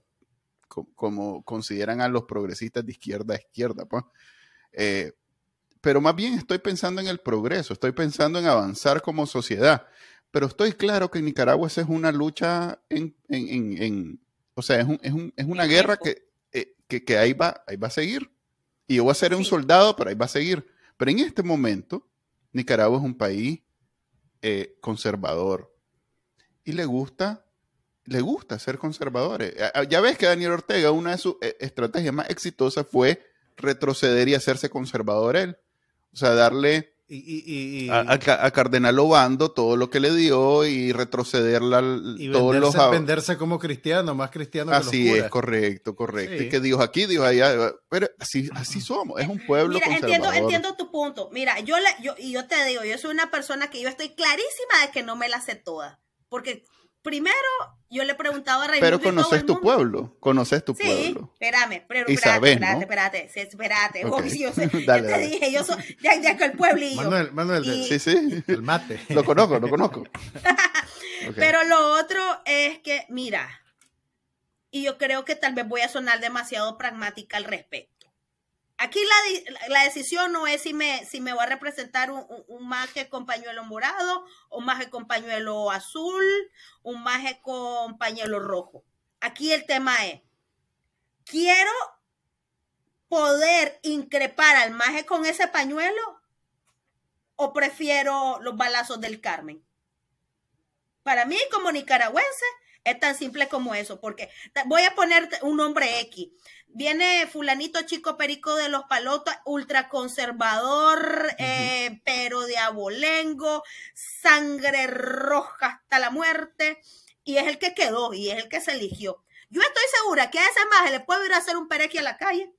como consideran a los progresistas de izquierda a izquierda. Pues. Eh, pero más bien estoy pensando en el progreso, estoy pensando en avanzar como sociedad. Pero estoy claro que en Nicaragua esa es una lucha en, o sea, es, una guerra eh, que, que, ahí, va, ahí va a seguir. Y yo voy a ser un soldado, pero ahí va a seguir. Pero en este momento, Nicaragua es un país eh, conservador y le gusta le gusta ser conservadores. Ya ves que Daniel Ortega, una de sus eh, estrategias más exitosas fue retroceder y hacerse conservador él. O sea, darle a, Cardenal Obando todo lo que le dio y retrocederla y todos venderse, los venderse como cristiano, más cristiano así es, correcto, correcto. Y que Dios aquí, Dios allá, pero así, así somos, es un pueblo Mira, entiendo, entiendo tu punto. Mira, yo, yo y yo te digo, yo soy una persona que yo estoy clarísima de que no me la sé toda, porque primero yo le he preguntado a Raimundo. Pero conoces tu pueblo, conoces tu pueblo. Sí, espérame, pero, espérate, espérate, espérate, espérate, okay. yo, sé, dale, te dije, yo soy ya, ya el pueblillo. Manuel, Manuel, sí, sí. El mate. Lo conozco, lo conozco. Pero lo otro es que, mira, y yo creo que tal vez voy a sonar demasiado pragmática al respecto. Aquí la, decisión no es si me, si me va a representar un, un, maje con pañuelo morado, un maje con pañuelo azul, un maje con pañuelo rojo. Aquí el tema es, quiero poder increpar al maje con ese pañuelo o prefiero los balazos del Carmen. Para mí como nicaragüense es tan simple como eso, porque voy a poner un nombre X. Viene fulanito chico perico de los palotos, ultraconservador, eh, pero de abolengo, sangre roja hasta la muerte, y es el que quedó y es el que se eligió. Yo estoy segura que a ese maje le puedo ir a hacer un perequi a la calle.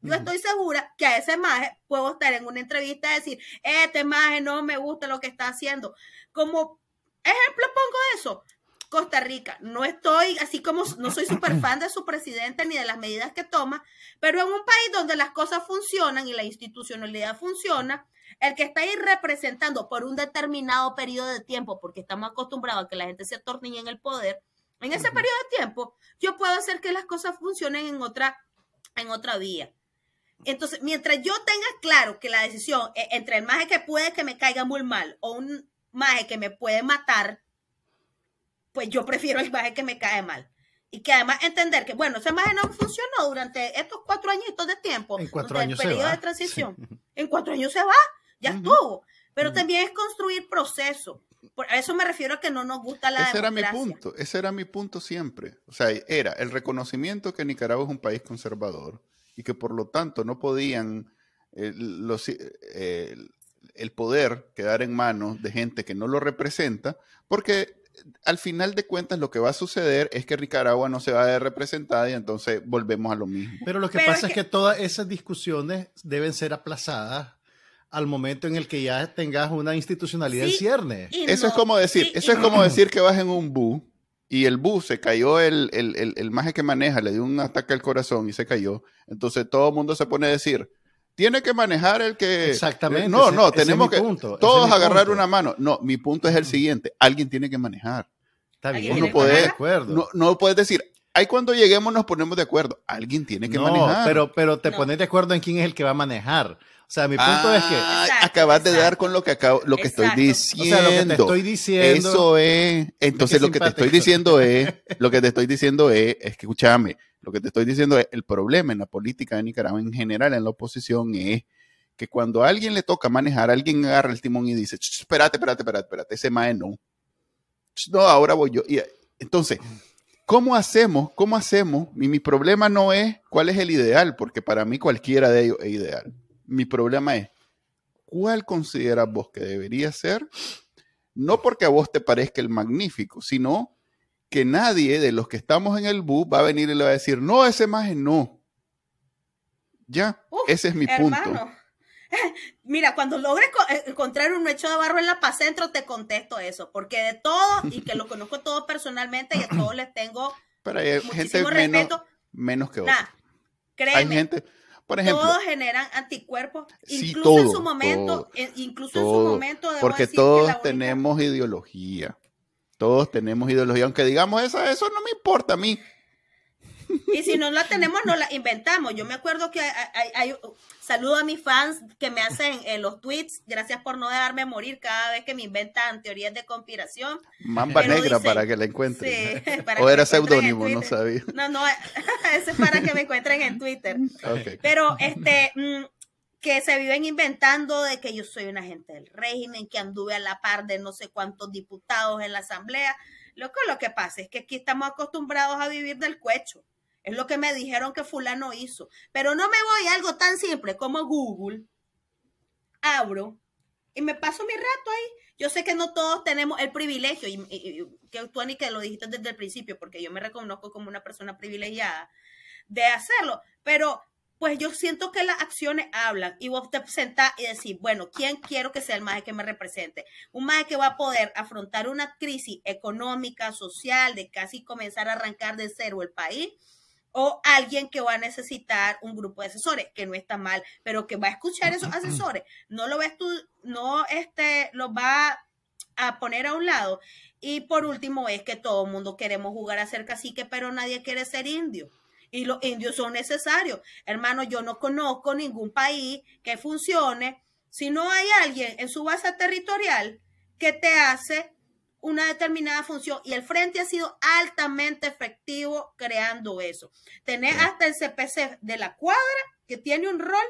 Yo estoy segura que a ese maje puedo estar en una entrevista y decir, este maje no me gusta lo que está haciendo. Como ejemplo pongo eso. Costa Rica. No estoy, así como no soy súper fan de su presidente ni de las medidas que toma, pero en un país donde las cosas funcionan y la institucionalidad funciona, el que está ahí representando por un determinado periodo de tiempo, porque estamos acostumbrados a que la gente se atornille en el poder, en ese periodo de tiempo, yo puedo hacer que las cosas funcionen en otra, en otra vía. Entonces, mientras yo tenga claro que la decisión e, entre el maje que puede que me caiga muy mal o un maje que me puede matar, pues yo prefiero el maje que me cae mal. Y que además entender que, bueno, ese maje no funcionó durante estos cuatro añitos de tiempo. En cuatro años el periodo de transición. En cuatro años se va, ya estuvo. Pero también es construir proceso. Por a eso me refiero a que no nos gusta la Ese era mi punto, ese era mi punto siempre. O sea, era el reconocimiento que Nicaragua es un país conservador y que por lo tanto no podían eh, los, eh, el poder quedar en manos de gente que no lo representa, porque al final de cuentas lo que va a suceder es que Nicaragua no se va a ver representada y entonces volvemos a lo mismo. Pero lo que pasa es que... todas esas discusiones deben ser aplazadas al momento en el que ya tengas una institucionalidad en cierne. Eso es como decir, eso es como decir que vas en un bus y el bus se cayó, el, el, el, el maje que maneja le dio un ataque al corazón y se cayó. Entonces todo el mundo se pone a decir, tiene que manejar el que... Exactamente. No, no, tenemos que todos agarrar una mano. No, mi punto es el siguiente, alguien tiene que manejar. Está bien, no puedes, no, no puedes decir, ahí cuando lleguemos nos ponemos de acuerdo. Alguien tiene que manejar. Pero, pero te pones de acuerdo en quién es el que va a manejar. O sea, mi punto es que. acabas de dar con lo que acabo, lo que estoy diciendo. O sea, lo que te estoy diciendo. Eso es. Entonces, lo que te estoy diciendo es. Lo que te estoy diciendo es. Es que, escúchame. Lo que te estoy diciendo es. El problema en la política de Nicaragua en general, en la oposición, es que cuando a alguien le toca manejar, alguien agarra el timón y dice: Espérate, espérate, espérate, espérate. Ese mae no. No, ahora voy yo. Y entonces. ¿Cómo hacemos? ¿Cómo hacemos? Y mi problema no es cuál es el ideal, porque para mí cualquiera de ellos es ideal mi problema es, ¿cuál consideras vos que debería ser? No porque a vos te parezca el magnífico, sino que nadie de los que estamos en el bus va a venir y le va a decir, no, ese imagen no. Ya, ese es mi punto. Mira, cuando logres eh, encontrar un hecho de barro en la paz centro, te contesto eso, porque de todo, y que lo conozco todo personalmente, y a todos les tengo Pero hay gente menos, menos que otros. créeme, hay gente, todos generan anticuerpos, incluso en su momento, incluso en su momento. porque todos tenemos ideología. Todos tenemos ideología, aunque digamos eso, eso no me importa a mí. Y si no la tenemos, no la inventamos. Yo me acuerdo que hay, saludo a mis fans que me hacen eh, los tweets. Gracias por no dejarme morir cada vez que me inventan teorías de conspiración. Mamba negra para que la encuentren. o era seudónimo, no sabía. No, no, ese es para que me encuentren en Twitter. Pero este mm, que se viven inventando de que yo soy un agente del régimen, que anduve a la par de no sé cuántos diputados en la asamblea. Lo que, lo que pasa es que aquí estamos acostumbrados a vivir del cuecho. Es lo que me dijeron que fulano hizo. Pero no me voy a algo tan simple como Google. Abro y me paso mi rato ahí. Yo sé que no todos tenemos el privilegio, y, que tú, Ani, que lo dijiste desde el principio, porque yo me reconozco como una persona privilegiada de hacerlo, pero pues yo siento que las acciones hablan y vos te sentás y decís, bueno, ¿quién quiero que sea el maje que me represente? Un maje que va a poder afrontar una crisis económica, social, de casi comenzar a arrancar de cero el país o alguien que va a necesitar un grupo de asesores, que no está mal, pero que va a escuchar esos asesores, no lo ves tú, no este, lo va a poner a un lado. Y por último es que todo el mundo queremos jugar a ser cacique, pero nadie quiere ser indio. Y los indios son necesarios. Hermano, yo no conozco ningún país que funcione si no hay alguien en su base territorial que te hace una determinada función y el frente ha sido altamente efectivo creando eso. Tener hasta el CPC de la cuadra que tiene un rol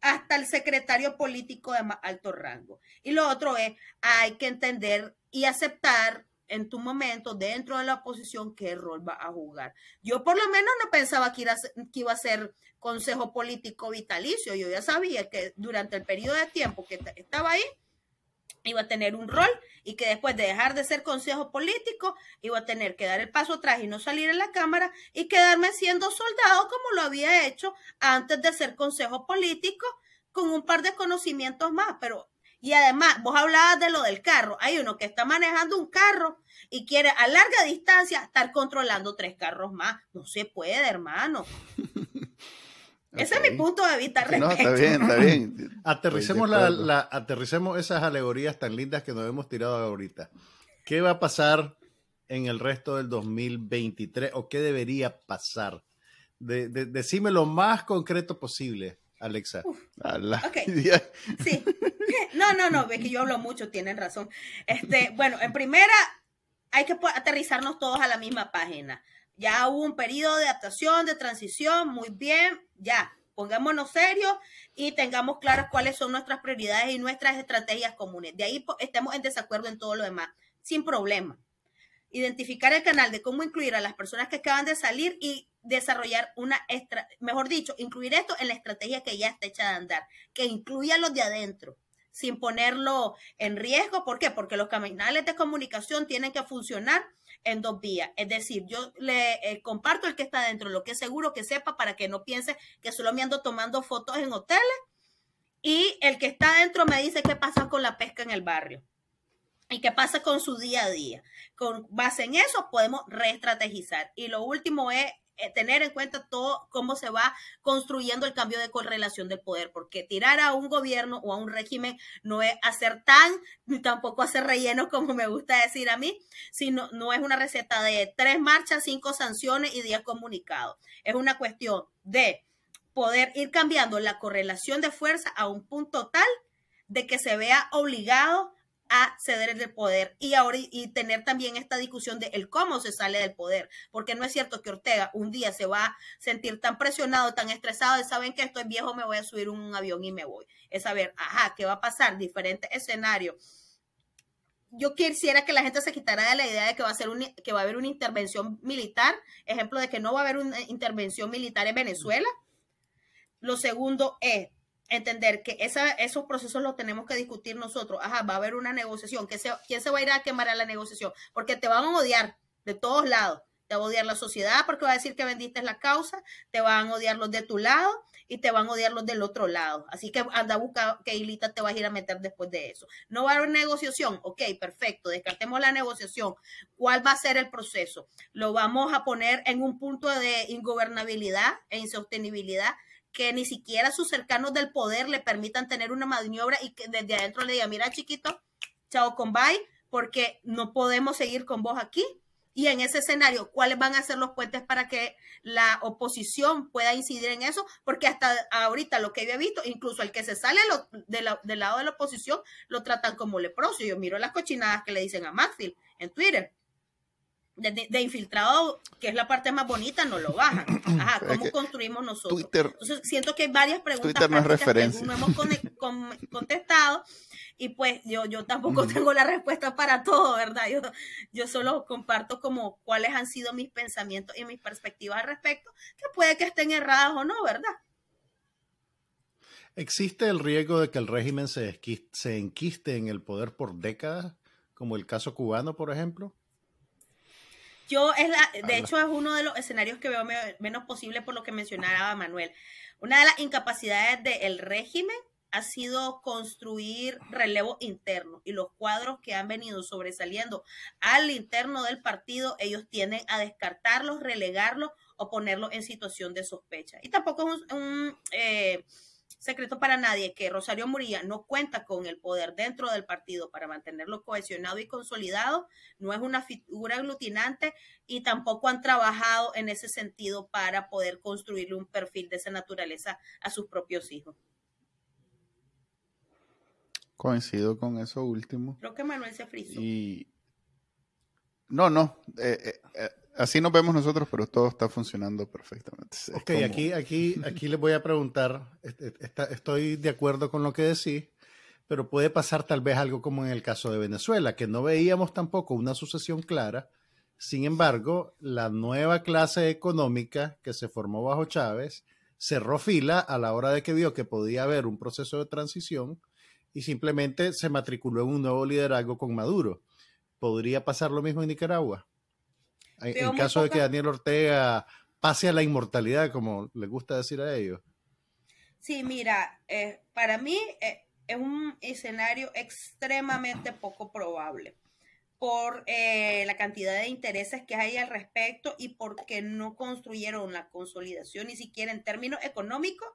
hasta el secretario político de más alto rango. Y lo otro es, hay que entender y aceptar en tu momento dentro de la oposición qué rol va a jugar. Yo por lo menos no pensaba que, que iba a ser consejo político vitalicio. Yo ya sabía que durante el periodo de tiempo que estaba ahí, iba a tener un rol y que después de dejar de ser consejo político iba a tener que dar el paso atrás y no salir en la Cámara y quedarme siendo soldado como lo había hecho antes de ser consejo político con un par de conocimientos más, pero y además, vos hablabas de lo del carro. Hay uno que está manejando un carro y quiere a larga distancia estar controlando tres carros más. No se puede, hermano. Ese es mi punto de vista. No, está bien, está bien. aterricemos, la, aterricemos esas alegorías tan lindas que nos hemos tirado ahorita. ¿Qué va a pasar en el resto del 2023 o qué debería pasar? De, decime lo más concreto posible, Alexa. Sí. No, no, no, ve que yo hablo mucho, tienen razón. Este, bueno, en primera, hay que aterrizarnos todos a la misma página. Ya hubo un periodo de adaptación, de transición, muy bien, ya, pongámonos serios y tengamos claras cuáles son nuestras prioridades y nuestras estrategias comunes. De ahí estemos en desacuerdo en todo lo demás, sin problema. Identificar el canal de cómo incluir a las personas que acaban de salir y desarrollar una, mejor dicho, incluir esto en la estrategia que ya está hecha de andar, que incluya los de adentro. sin ponerlo en riesgo. ¿Por qué? Porque los canales de comunicación tienen que funcionar en dos vías. Es decir, yo le eh, comparto el que está dentro, lo que es seguro que sepa para que no piense que solo me ando tomando fotos en hoteles. Y el que está dentro me dice qué pasa con la pesca en el barrio y qué pasa con su día a día. Con base en eso podemos reestrategizar. Y lo último es eh, tener en cuenta todo cómo se va construyendo el cambio de correlación del poder, porque tirar a un gobierno o a un régimen no es hacer tan, ni tampoco hacer relleno como me gusta decir a mí, sino no es una receta de tres marchas, cinco sanciones y diez comunicados. Es una cuestión de poder ir cambiando la correlación de fuerza a un punto tal de que se vea obligado a ceder el poder y, ahora, y tener también esta discusión de el cómo se sale del poder, porque no es cierto que Ortega un día se va a sentir tan presionado, tan estresado de saben que estoy viejo, me voy a subir un avión y me voy. Es saber, ajá, ¿qué va a pasar? Diferentes escenarios. Yo quisiera que la gente se quitara de la idea de que va a ser que va a haber una intervención militar, ejemplo de que no va a haber una intervención militar en Venezuela. Lo segundo es entender que esa, esos procesos los tenemos que discutir nosotros. Ajá, va a haber una negociación. ¿Quién se, ¿Quién se va a ir a quemar a la negociación? Porque te van a odiar de todos lados. Te va a odiar la sociedad porque va a decir que vendiste la causa, te van a odiar los de tu lado y te van a odiar los del otro lado. Así que anda a buscar qué hilita te vas a ir a meter después de eso. No va a haber negociación. Ok, perfecto. Descartemos la negociación. ¿Cuál va a ser el proceso? Lo vamos a poner en un punto de ingobernabilidad e insostenibilidad que ni siquiera sus cercanos del poder le permitan tener una maniobra y que desde adentro le diga, mira chiquito, chao con bye, porque no podemos seguir con vos aquí. Y en ese escenario, ¿cuáles van a ser los puentes para que la oposición pueda incidir en eso? Porque hasta ahorita lo que yo he visto, incluso el que se sale del lado de la oposición, lo tratan como leproso. Yo miro las cochinadas que le dicen a Maxfield en Twitter de, infiltrado, que es la parte más bonita, no lo bajan. Ajá, ¿cómo construimos nosotros? Entonces, siento que hay varias preguntas Twitter no, es no hemos contestado y pues yo, yo tampoco tengo la respuesta para todo, ¿verdad? Yo, yo solo comparto como cuáles han sido mis pensamientos y mis perspectivas al respecto, que puede que estén erradas o no, ¿verdad? ¿Existe el riesgo de que el régimen se, se enquiste en el poder por décadas, como el caso cubano, por ejemplo? Yo es la, de hecho es uno de los escenarios que veo menos posible por lo que mencionaba Manuel. Una de las incapacidades del régimen ha sido construir relevo interno y los cuadros que han venido sobresaliendo al interno del partido, ellos tienden a descartarlos, relegarlos o ponerlos en situación de sospecha. Y tampoco es un, eh, secreto para nadie que Rosario Murilla no cuenta con el poder dentro del partido para mantenerlo cohesionado y consolidado, no es una figura aglutinante y tampoco han trabajado en ese sentido para poder construirle un perfil de esa naturaleza a sus propios hijos. Coincido con eso último. Creo que Manuel se frizó. Y... No, no. Eh, eh, eh, así nos vemos nosotros, pero todo está funcionando perfectamente. ok, aquí, aquí, aquí les voy a preguntar, estoy de acuerdo con lo que decís, pero puede pasar tal vez algo como en el caso de Venezuela, que no veíamos tampoco una sucesión clara. Sin embargo, la nueva clase económica que se formó bajo Chávez cerró fila a la hora de que vio que podía haber un proceso de transición y simplemente se matriculó en un nuevo liderazgo con Maduro. ¿Podría pasar lo mismo en Nicaragua? En, caso de que Daniel Ortega pase a la inmortalidad, como le gusta decir a ellos. Sí, mira, eh, para mí eh, es un escenario extremadamente poco probable por eh, la cantidad de intereses que hay al respecto y porque no construyeron la consolidación ni siquiera en términos económicos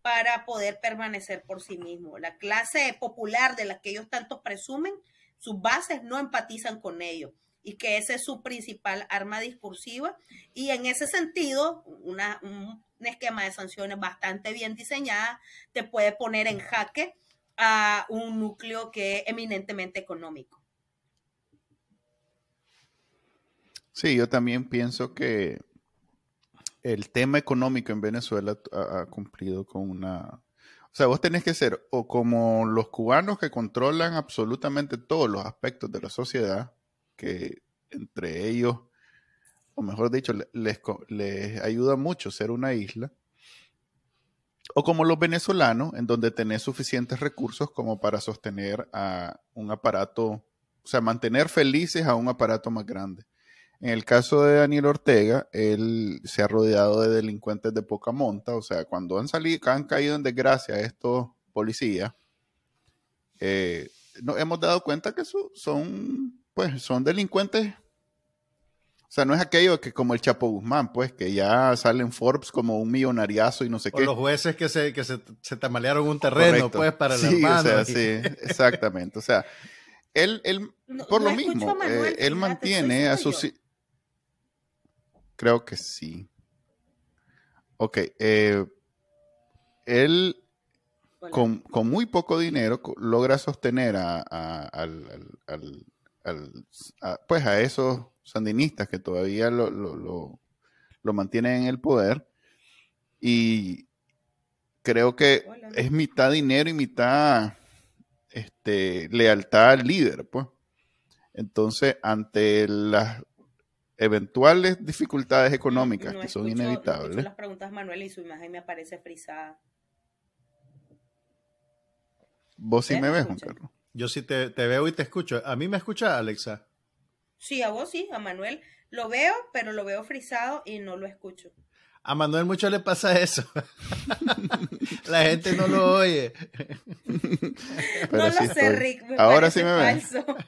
para poder permanecer por sí mismo. La clase popular de la que ellos tanto presumen, sus bases no empatizan con ellos y que ese es su principal arma discursiva. Y en ese sentido, una, un esquema de sanciones bastante bien diseñada te puede poner en jaque a un núcleo que es eminentemente económico. Sí, yo también pienso que el tema económico en Venezuela ha, cumplido con una... O sea, vos tenés que ser o como los cubanos que controlan absolutamente todos los aspectos de la sociedad, que entre ellos, o mejor dicho, les, ayuda mucho ser una isla. o como los venezolanos, en donde tenés suficientes recursos como para sostener a un aparato, o sea, mantener felices a un aparato más grande. En el caso de Daniel Ortega, él se ha rodeado de delincuentes de poca monta, o sea, cuando han salido, han caído en desgracia estos policías, eh, nos hemos dado cuenta que son, pues, son delincuentes o sea, no es aquello que como el Chapo Guzmán, pues, que ya sale en Forbes como un millonariazo y no sé o qué. los jueces que se, que se, se tamalearon un terreno, pues, para el sí, hermano. O sea, sí, exactamente. O sea, él, él por lo mismo, eh, él mantiene a sus... Creo que sí. Ok, eh, él con, con, muy poco dinero logra sostener a, a, al, al, al, pues a esos sandinistas que todavía lo, lo, lo, mantienen en el poder. Y creo que es mitad dinero y mitad este, lealtad al líder, pues. Entonces, ante las eventuales dificultades económicas que son inevitables. No las preguntas Manuel y su imagen me aparece frisada. ¿Vos sí me ves, Juan Carlos? Yo sí te, te, veo y te escucho. ¿A mí me escucha, Alexa? Sí, a vos sí, a Manuel. Lo veo, pero lo veo frisado y no lo escucho. A Manuel mucho le pasa eso. La gente no lo oye. no lo sé, Rick. Ahora sí me ve.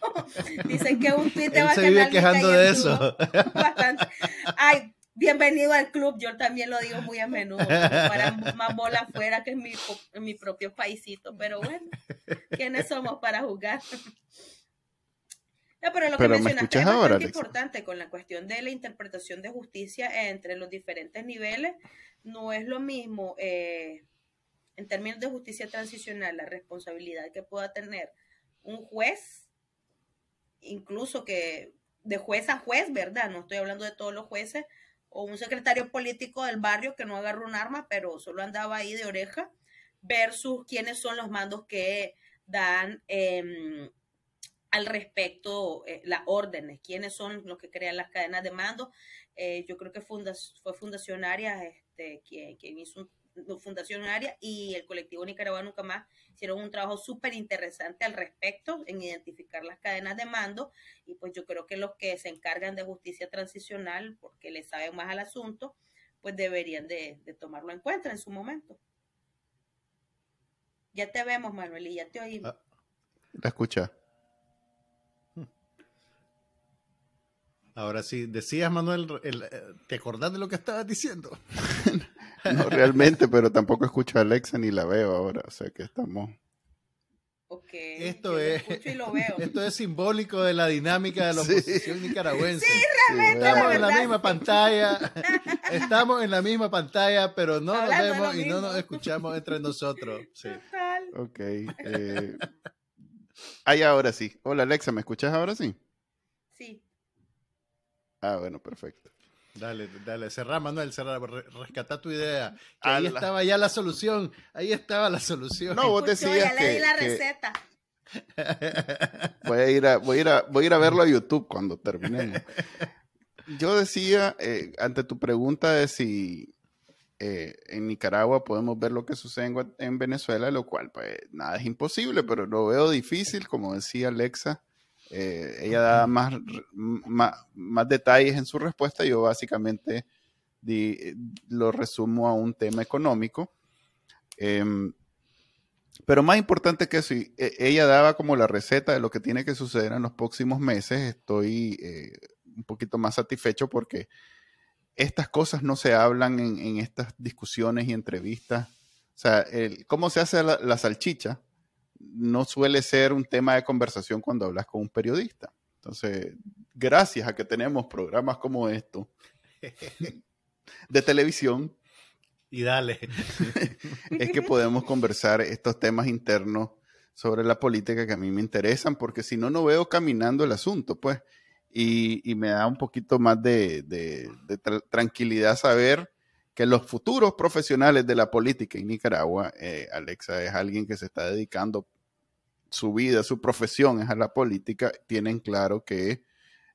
Dicen que un tweet de Él se vive quejando de eso. Bastante. Ay, bienvenido al club. Yo también lo digo muy a menudo. Para más bola afuera que en mi, en mi propio paisito. Pero bueno, ¿quiénes somos para jugar? No, pero lo que mencionaste es bastante importante con la cuestión de la interpretación de justicia entre los diferentes niveles. No es lo mismo, eh, en términos de justicia transicional, la responsabilidad que pueda tener un juez, incluso que de juez a juez, ¿verdad? No estoy hablando de todos los jueces, o un secretario político del barrio que no agarró un arma, pero solo andaba ahí de oreja, versus quiénes son los mandos que dan eh, al respecto eh, las órdenes, quiénes son los que crean las cadenas de mando. Eh, yo creo que fue Fundacionaria este, quien hizo un, Fundacionaria y el colectivo Nicaragua Nunca Más hicieron un trabajo súper interesante al respecto en identificar las cadenas de mando y pues yo creo que los que se encargan de justicia transicional, porque le saben más al asunto, pues deberían de, de tomarlo en cuenta en su momento. Ya te vemos, Manuel, y ya te oímos. Ah, la escucha. Ahora sí, decías, Manuel, eh, ¿te acordás de lo que estabas diciendo? no realmente, pero tampoco escucho a Alexa ni la veo ahora, o sea que estamos... Ok, esto es, Esto es simbólico de la dinámica de la oposición nicaragüense. Sí, realmente. Estamos en la misma pantalla, estamos en la misma pantalla, pero no nos vemos y no nos escuchamos entre nosotros. Sí. Total. Ok. Eh... Ahí ahora sí. Hola Alexa, ¿me escuchas ahora sí? Sí. Ah, bueno, perfecto. Dale, dale, cerrá, Manuel, cerrá, rescatá tu idea. ahí estaba ya la solución, ahí estaba la solución. No, vos decías ya le di la receta. Voy a, ir a, voy, a ir a, voy a ir a verlo a YouTube cuando terminemos. Yo decía, eh, ante tu pregunta de si eh, en Nicaragua podemos ver lo que sucede en, en, Venezuela, lo cual, pues, nada es imposible, pero lo veo difícil, como decía Alexa. Eh, ella da más, más, detalles en su respuesta. Yo básicamente lo resumo a un tema económico. Em, pero más importante que eso, e, ella daba como la receta de lo que tiene que suceder en los próximos meses. Estoy eh, un poquito más satisfecho porque estas cosas no se hablan en, estas discusiones y entrevistas. O sea, el, cómo se hace la salchicha no suele ser un tema de conversación cuando hablas con un periodista. Entonces, gracias a que tenemos programas como esto de televisión. Y dale. es que podemos conversar estos temas internos sobre la política que a mí me interesan, porque si no, no veo caminando el asunto, pues. Y, me da un poquito más de, tranquilidad saber que los futuros profesionales de la política en Nicaragua, eh, Alexa es alguien que se está dedicando su vida, su profesión es a la política, tienen claro que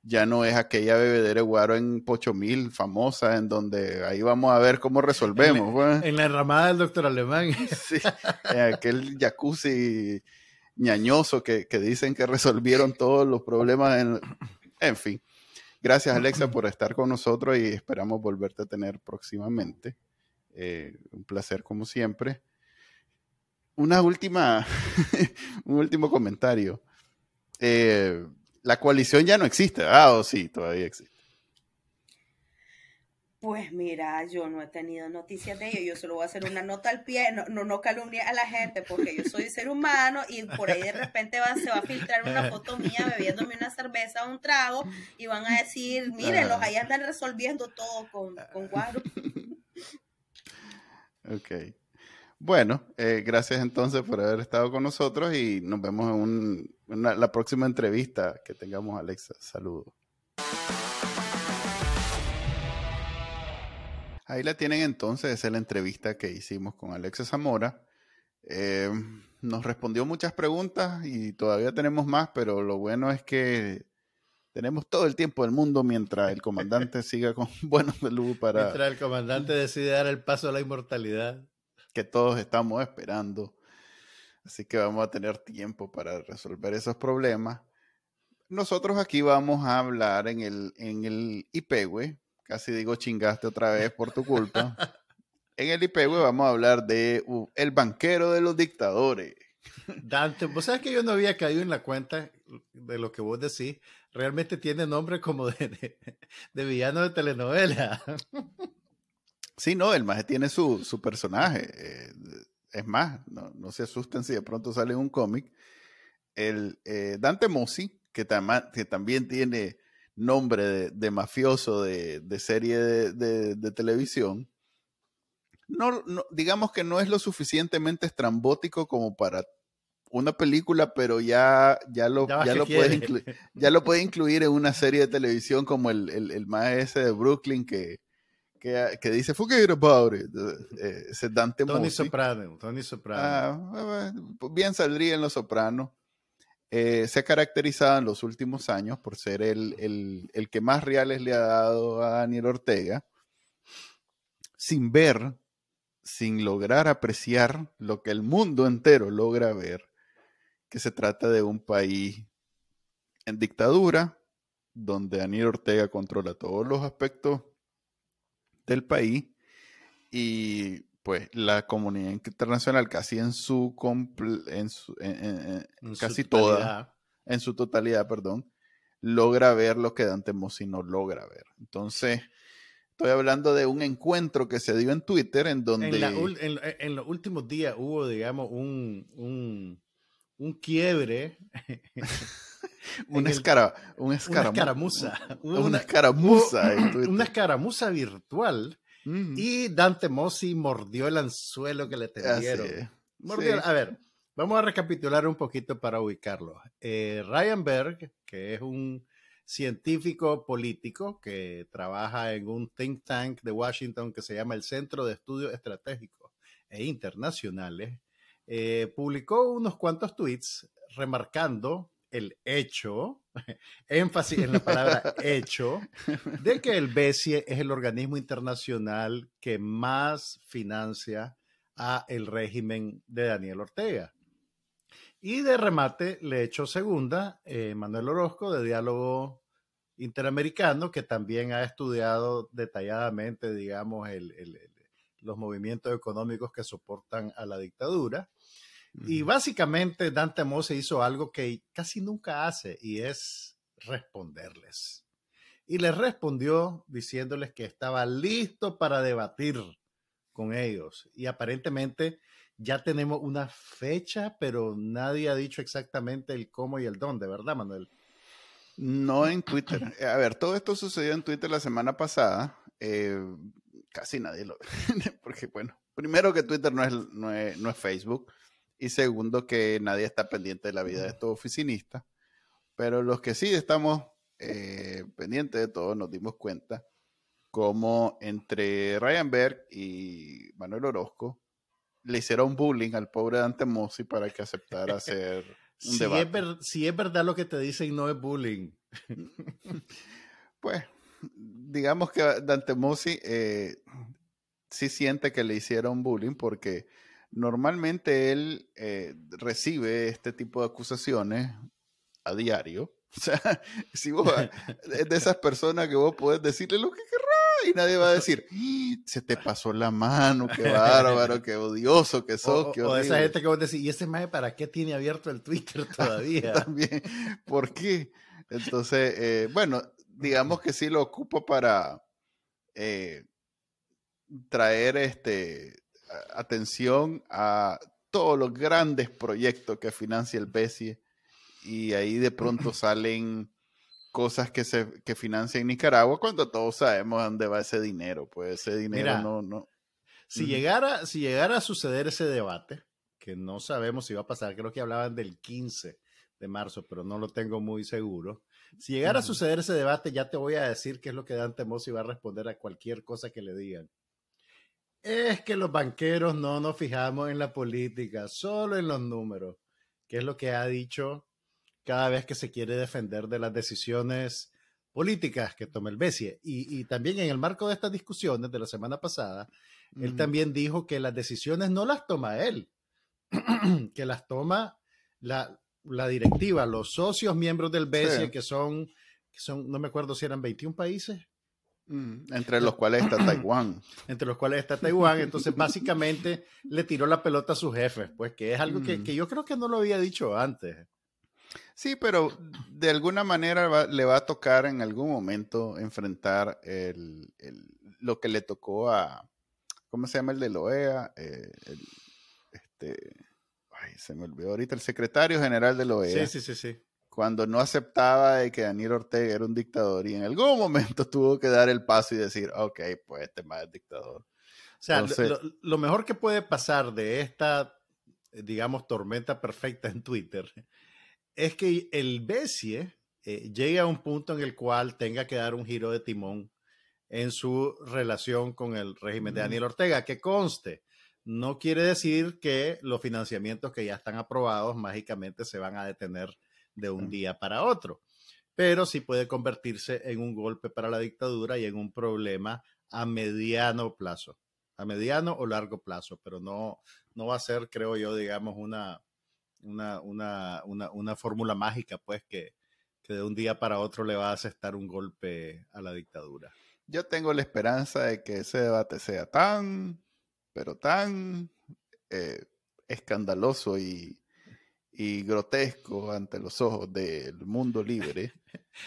ya no es aquella bebedera guaro en Pochomil famosa, en donde ahí vamos a ver cómo resolvemos. Pues. En, la ramada del doctor Alemán. Sí, en aquel jacuzzi ñañoso que, dicen que resolvieron todos los problemas. En, en fin, gracias Alexa por estar con nosotros y esperamos volverte a tener próximamente. Eh, un placer como siempre. Una última, un último comentario. Eh, la coalición ya no existe, ah, o sí, todavía existe. Pues mira, yo no he tenido noticias de ello, yo solo voy a hacer una nota al pie, no, no, no calumniar a la gente porque yo soy ser humano y por ahí de repente va, se va a filtrar una foto mía bebiéndome una cerveza o un trago y van a decir, mírenlos, ahí andan resolviendo todo con, con guaro. Ok. Bueno, eh, gracias entonces por haber estado con nosotros y nos vemos en, la próxima entrevista que tengamos, Alexa. Saludos. Ahí la tienen entonces, esa es la entrevista que hicimos con Alexa Zamora. Eh, nos respondió muchas preguntas y todavía tenemos más, pero lo bueno es que tenemos todo el tiempo del mundo mientras el comandante siga con buenos salud para... Mientras el comandante decide dar el paso a la inmortalidad que todos estamos esperando. Así que vamos a tener tiempo para resolver esos problemas. Nosotros aquí vamos a hablar en el, en el IPEWE, casi digo chingaste otra vez por tu culpa. en el IPEWE vamos a hablar de el banquero de los dictadores. Dante, vos sabes que yo no había caído en la cuenta de lo que vos decís. Realmente tiene nombre como de, de villano de telenovela. Sí, no, el maje tiene su, su personaje. Eh, es más, no, no, se asusten si de pronto sale un cómic. El eh, Dante Mossi, que, que, también tiene nombre de, de mafioso de, de serie de, de, televisión, no, no, digamos que no es lo suficientemente estrambótico como para una película, pero ya, ya lo, ya, lo puede incluir, ya lo puede incluir en una serie de televisión como el, el, el ese de Brooklyn que, que, dice Forget about it. Eh, ese Dante Tony Soprano. Tony Soprano. Ah, bien saldría en Los Sopranos. Eh, se ha caracterizado en los últimos años por ser el, el, el, que más reales le ha dado a Daniel Ortega, sin ver, sin lograr apreciar lo que el mundo entero logra ver, que se trata de un país en dictadura, donde Daniel Ortega controla todos los aspectos del país y pues la comunidad internacional casi en su, en su casi toda en su totalidad perdón logra ver lo que Dante Mossi no logra ver entonces estoy hablando de un encuentro que se dio en Twitter en donde en, los últimos días hubo digamos un, un, un quiebre una, escara, una, escaramuza. Una, escaramuza. Una escaramuza virtual. Y Dante Mossi mordió el anzuelo que le tendieron. A ver, vamos a recapitular un poquito para ubicarlo. Eh, Ryan Berg, que es un científico político que trabaja en un think tank de Washington que se llama el Centro de Estudios Estratégicos e Internacionales, eh, publicó unos cuantos tweets remarcando el hecho, énfasis en la palabra hecho, de que el BESIE es el organismo internacional que más financia a el régimen de Daniel Ortega. Y de remate le echó segunda eh, Manuel Orozco de Diálogo Interamericano, que también ha estudiado detalladamente, digamos, los movimientos económicos que soportan a la dictadura y básicamente Dante Mose hizo algo que casi nunca hace y es responderles. Y les respondió diciéndoles que estaba listo para debatir con ellos. Y aparentemente ya tenemos una fecha, pero nadie ha dicho exactamente el cómo y el dónde, ¿verdad, Manuel? No en Twitter. A ver, todo esto sucedió en Twitter la semana pasada. Eh, casi nadie lo ve. Porque, bueno, primero que Twitter no es, no es, no es Facebook. Y segundo, que nadie está pendiente de la vida de estos oficinistas. Pero los que sí estamos eh, pendientes de todo, nos dimos cuenta como entre Ryan Berg y Manuel Orozco le hicieron bullying al pobre Dante Mossi para que aceptara hacer un si debate. Es si es verdad lo que te dicen, no es bullying. pues, digamos que Dante Mossi eh, sí siente que le hicieron bullying porque normalmente él eh, recibe este tipo de acusaciones a diario. O sea, si vos es de esas personas que vos podés decirle lo que querrás y nadie va a decir, se te pasó la mano, qué bárbaro, qué odioso que sos. O, o esa gente que vos decís, ¿y ese mae para qué tiene abierto el Twitter todavía? También, ¿por qué? Entonces, eh, bueno, digamos que sí lo ocupo para eh, traer este atención a todos los grandes proyectos que financia el BESI y ahí de pronto salen cosas que se que financia en Nicaragua cuando todos sabemos dónde va ese dinero, pues ese dinero no no si llegara si llegara a suceder ese debate, que no sabemos si va a pasar, creo que hablaban del 15 de marzo, pero no lo tengo muy seguro. Si llegara a suceder ese debate, ya te voy a decir qué es lo que Dante Mossi va a responder a cualquier cosa que le digan. Es que los banqueros no nos fijamos en la política, solo en los números, que es lo que ha dicho cada vez que se quiere defender de las decisiones políticas que toma el BESIE. Y, también en el marco de estas discusiones de la semana pasada, él también dijo que las decisiones no las toma él, que las toma la, la directiva, los socios miembros del BESIE, que son, que son, no me acuerdo si eran 21 países. Mm, entre los cuales está Taiwán. Entre los cuales está Taiwán. Entonces, básicamente, le tiró la pelota a sus jefes, pues que es algo que, mm. que, yo creo que no lo había dicho antes. Sí, pero de alguna manera le va a tocar en algún momento enfrentar el, el, lo que le tocó a, ¿cómo se llama el de Loea? Eh, este, ay, se me olvidó ahorita, el secretario general de la OEA. Sí, sí, sí, sí. Cuando no aceptaba de que Daniel Ortega era un dictador y en algún momento tuvo que dar el paso y decir, ok, pues este más es dictador. O sea, lo, mejor que puede pasar de esta, digamos, tormenta perfecta en Twitter es que el Bessie eh, llegue a un punto en el cual tenga que dar un giro de timón en su relación con el régimen de Daniel Ortega, que conste, no quiere decir que los financiamientos que ya están aprobados mágicamente se van a detener de un día para otro, pero sí puede convertirse en un golpe para la dictadura y en un problema a mediano plazo, a mediano o largo plazo, pero no, no va a ser, creo yo, digamos, una, una, una, una, una fórmula mágica, pues, que, que de un día para otro le va a asestar un golpe a la dictadura. Yo tengo la esperanza de que ese debate sea tan pero tan eh, escandaloso y, grotesco ante los ojos del mundo libre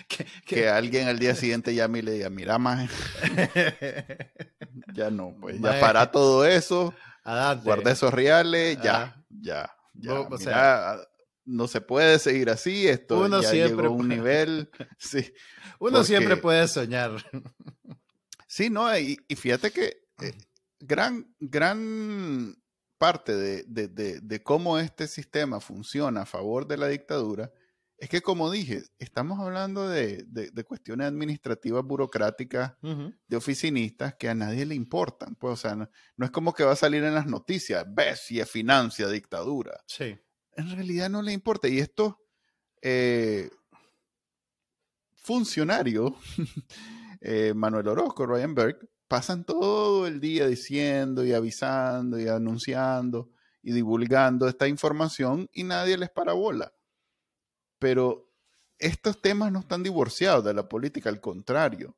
que, alguien al día siguiente llame y le diga, mira más, ya no, pues ya para todo eso, guarda esos reales, ya, ya, ya, no se puede seguir así, esto uno ya llegó a un nivel, sí. Uno siempre puede soñar. Sí, no, y, fíjate que eh, gran, gran parte de, cómo este sistema funciona a favor de la dictadura es que, como dije, estamos hablando de, cuestiones administrativas, burocráticas, de oficinistas que a nadie le importan. Pues, o sea, no, es como que va a salir en las noticias, ves si es financia dictadura. Sí. En realidad no le importa. Y esto eh, funcionario, eh, Manuel Orozco, Ryan Berg, pasan todo el día diciendo y avisando y anunciando y divulgando esta información y nadie les para bola. Pero estos temas no están divorciados de la política, al contrario.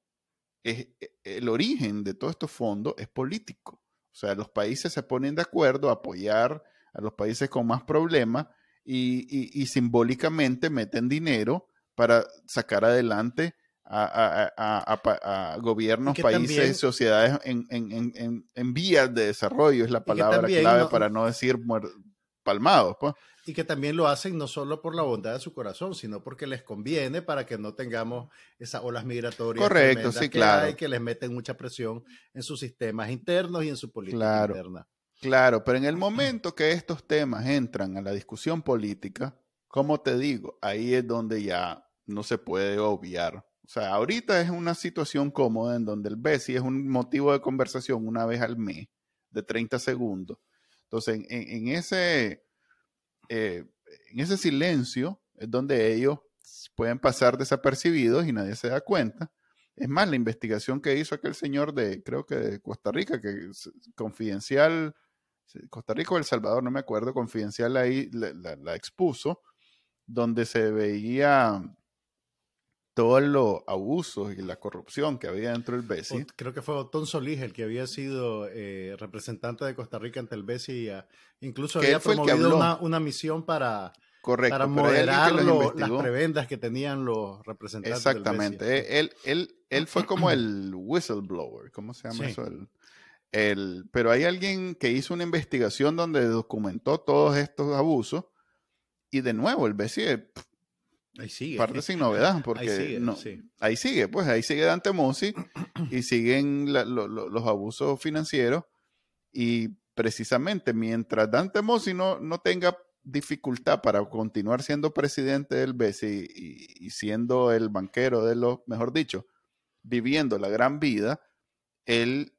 E, el origen de todos estos fondos es político. O sea, los países se ponen de acuerdo a apoyar a los países con más problemas y, y simbólicamente meten dinero para sacar adelante a, gobiernos, países, sociedades en, en, en, vías de desarrollo, es la palabra clave para no decir palmados. Pues. Y que también lo hacen no solo por la bondad de su corazón, sino porque les conviene para que no tengamos esas olas migratorias. Correcto, sí, que claro. que les meten mucha presión en sus sistemas internos y en su política interna. Claro, pero en el momento que estos temas entran a la discusión política, como te digo, ahí es donde ya no se puede obviar o sea, ahorita es una situación cómoda en donde el BESI es un motivo de conversación una vez al mes, de 30 segundos. Entonces, en, ese, eh, en ese silencio es donde ellos pueden pasar desapercibidos y nadie se da cuenta. Es más, la investigación que hizo aquel señor de, creo que de Costa Rica, que es confidencial, Costa Rica o El Salvador, no me acuerdo, confidencial ahí la, expuso, donde se veía todos los abusos y la corrupción que había dentro del BESI. Creo que fue Otón Solís el que había sido eh, representante de Costa Rica ante el BESI, incluso había promovido una, una, misión para, para moderar las prebendas que tenían los representantes. Exactamente. Del BESI. Él, él, él fue como el whistleblower, ¿cómo se llama eso? El, pero hay alguien que hizo una investigación donde documentó todos estos abusos y de nuevo el BESI Ahí sigue. Parte sin novedad, porque ahí sigue, no, ahí sigue, pues ahí sigue Dante Mossi y siguen los abusos financieros y precisamente mientras Dante Mossi no, no tenga dificultad para continuar siendo presidente del BESI y, y, siendo el banquero de los, mejor dicho, viviendo la gran vida, él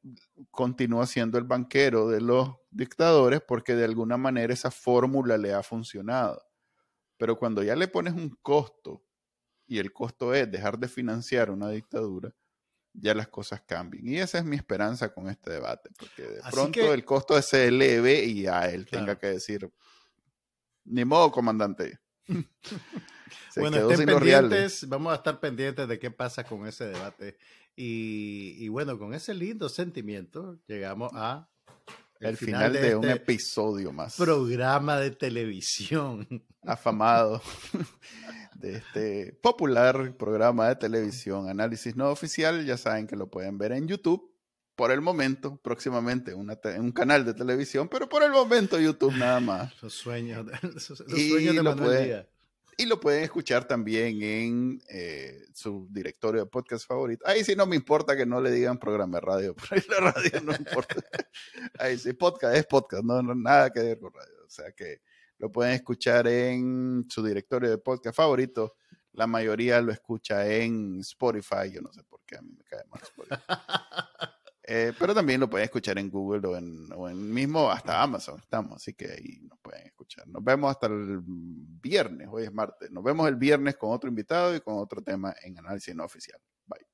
continúa siendo el banquero de los dictadores porque de alguna manera esa fórmula le ha funcionado. Pero cuando ya le pones un costo y el costo es dejar de financiar una dictadura, ya las cosas cambian. Y esa es mi esperanza con este debate, porque de pronto el costo se eleve y a él tenga que decir, ni modo, comandante. bueno, estén pendientes, vamos a estar pendientes de qué pasa con ese debate. y bueno, con ese lindo sentimiento llegamos a el, final, de, un este episodio más. Programa de televisión. Afamado. de este popular programa de televisión, Análisis No Oficial. Ya saben que lo pueden ver en YouTube. Por el momento, próximamente un canal de televisión, pero por el momento YouTube nada más. Los sueños, los sueños de Manuel y lo pueden escuchar también en eh, su directorio de podcast favorito. Ahí sí no me importa que no le digan programa de radio, por ahí la radio no importa. Ahí sí, podcast es podcast, no, nada que ver con radio. O sea que lo pueden escuchar en su directorio de podcast favorito. La mayoría lo escucha en Spotify, yo no sé por qué a mí me cae mal Spotify. Eh, pero también lo pueden escuchar en Google o en, o en mismo hasta Amazon estamos, así que ahí nos pueden escuchar. Nos vemos hasta el viernes, hoy es martes. Nos vemos el viernes con otro invitado y con otro tema en análisis no oficial. Bye.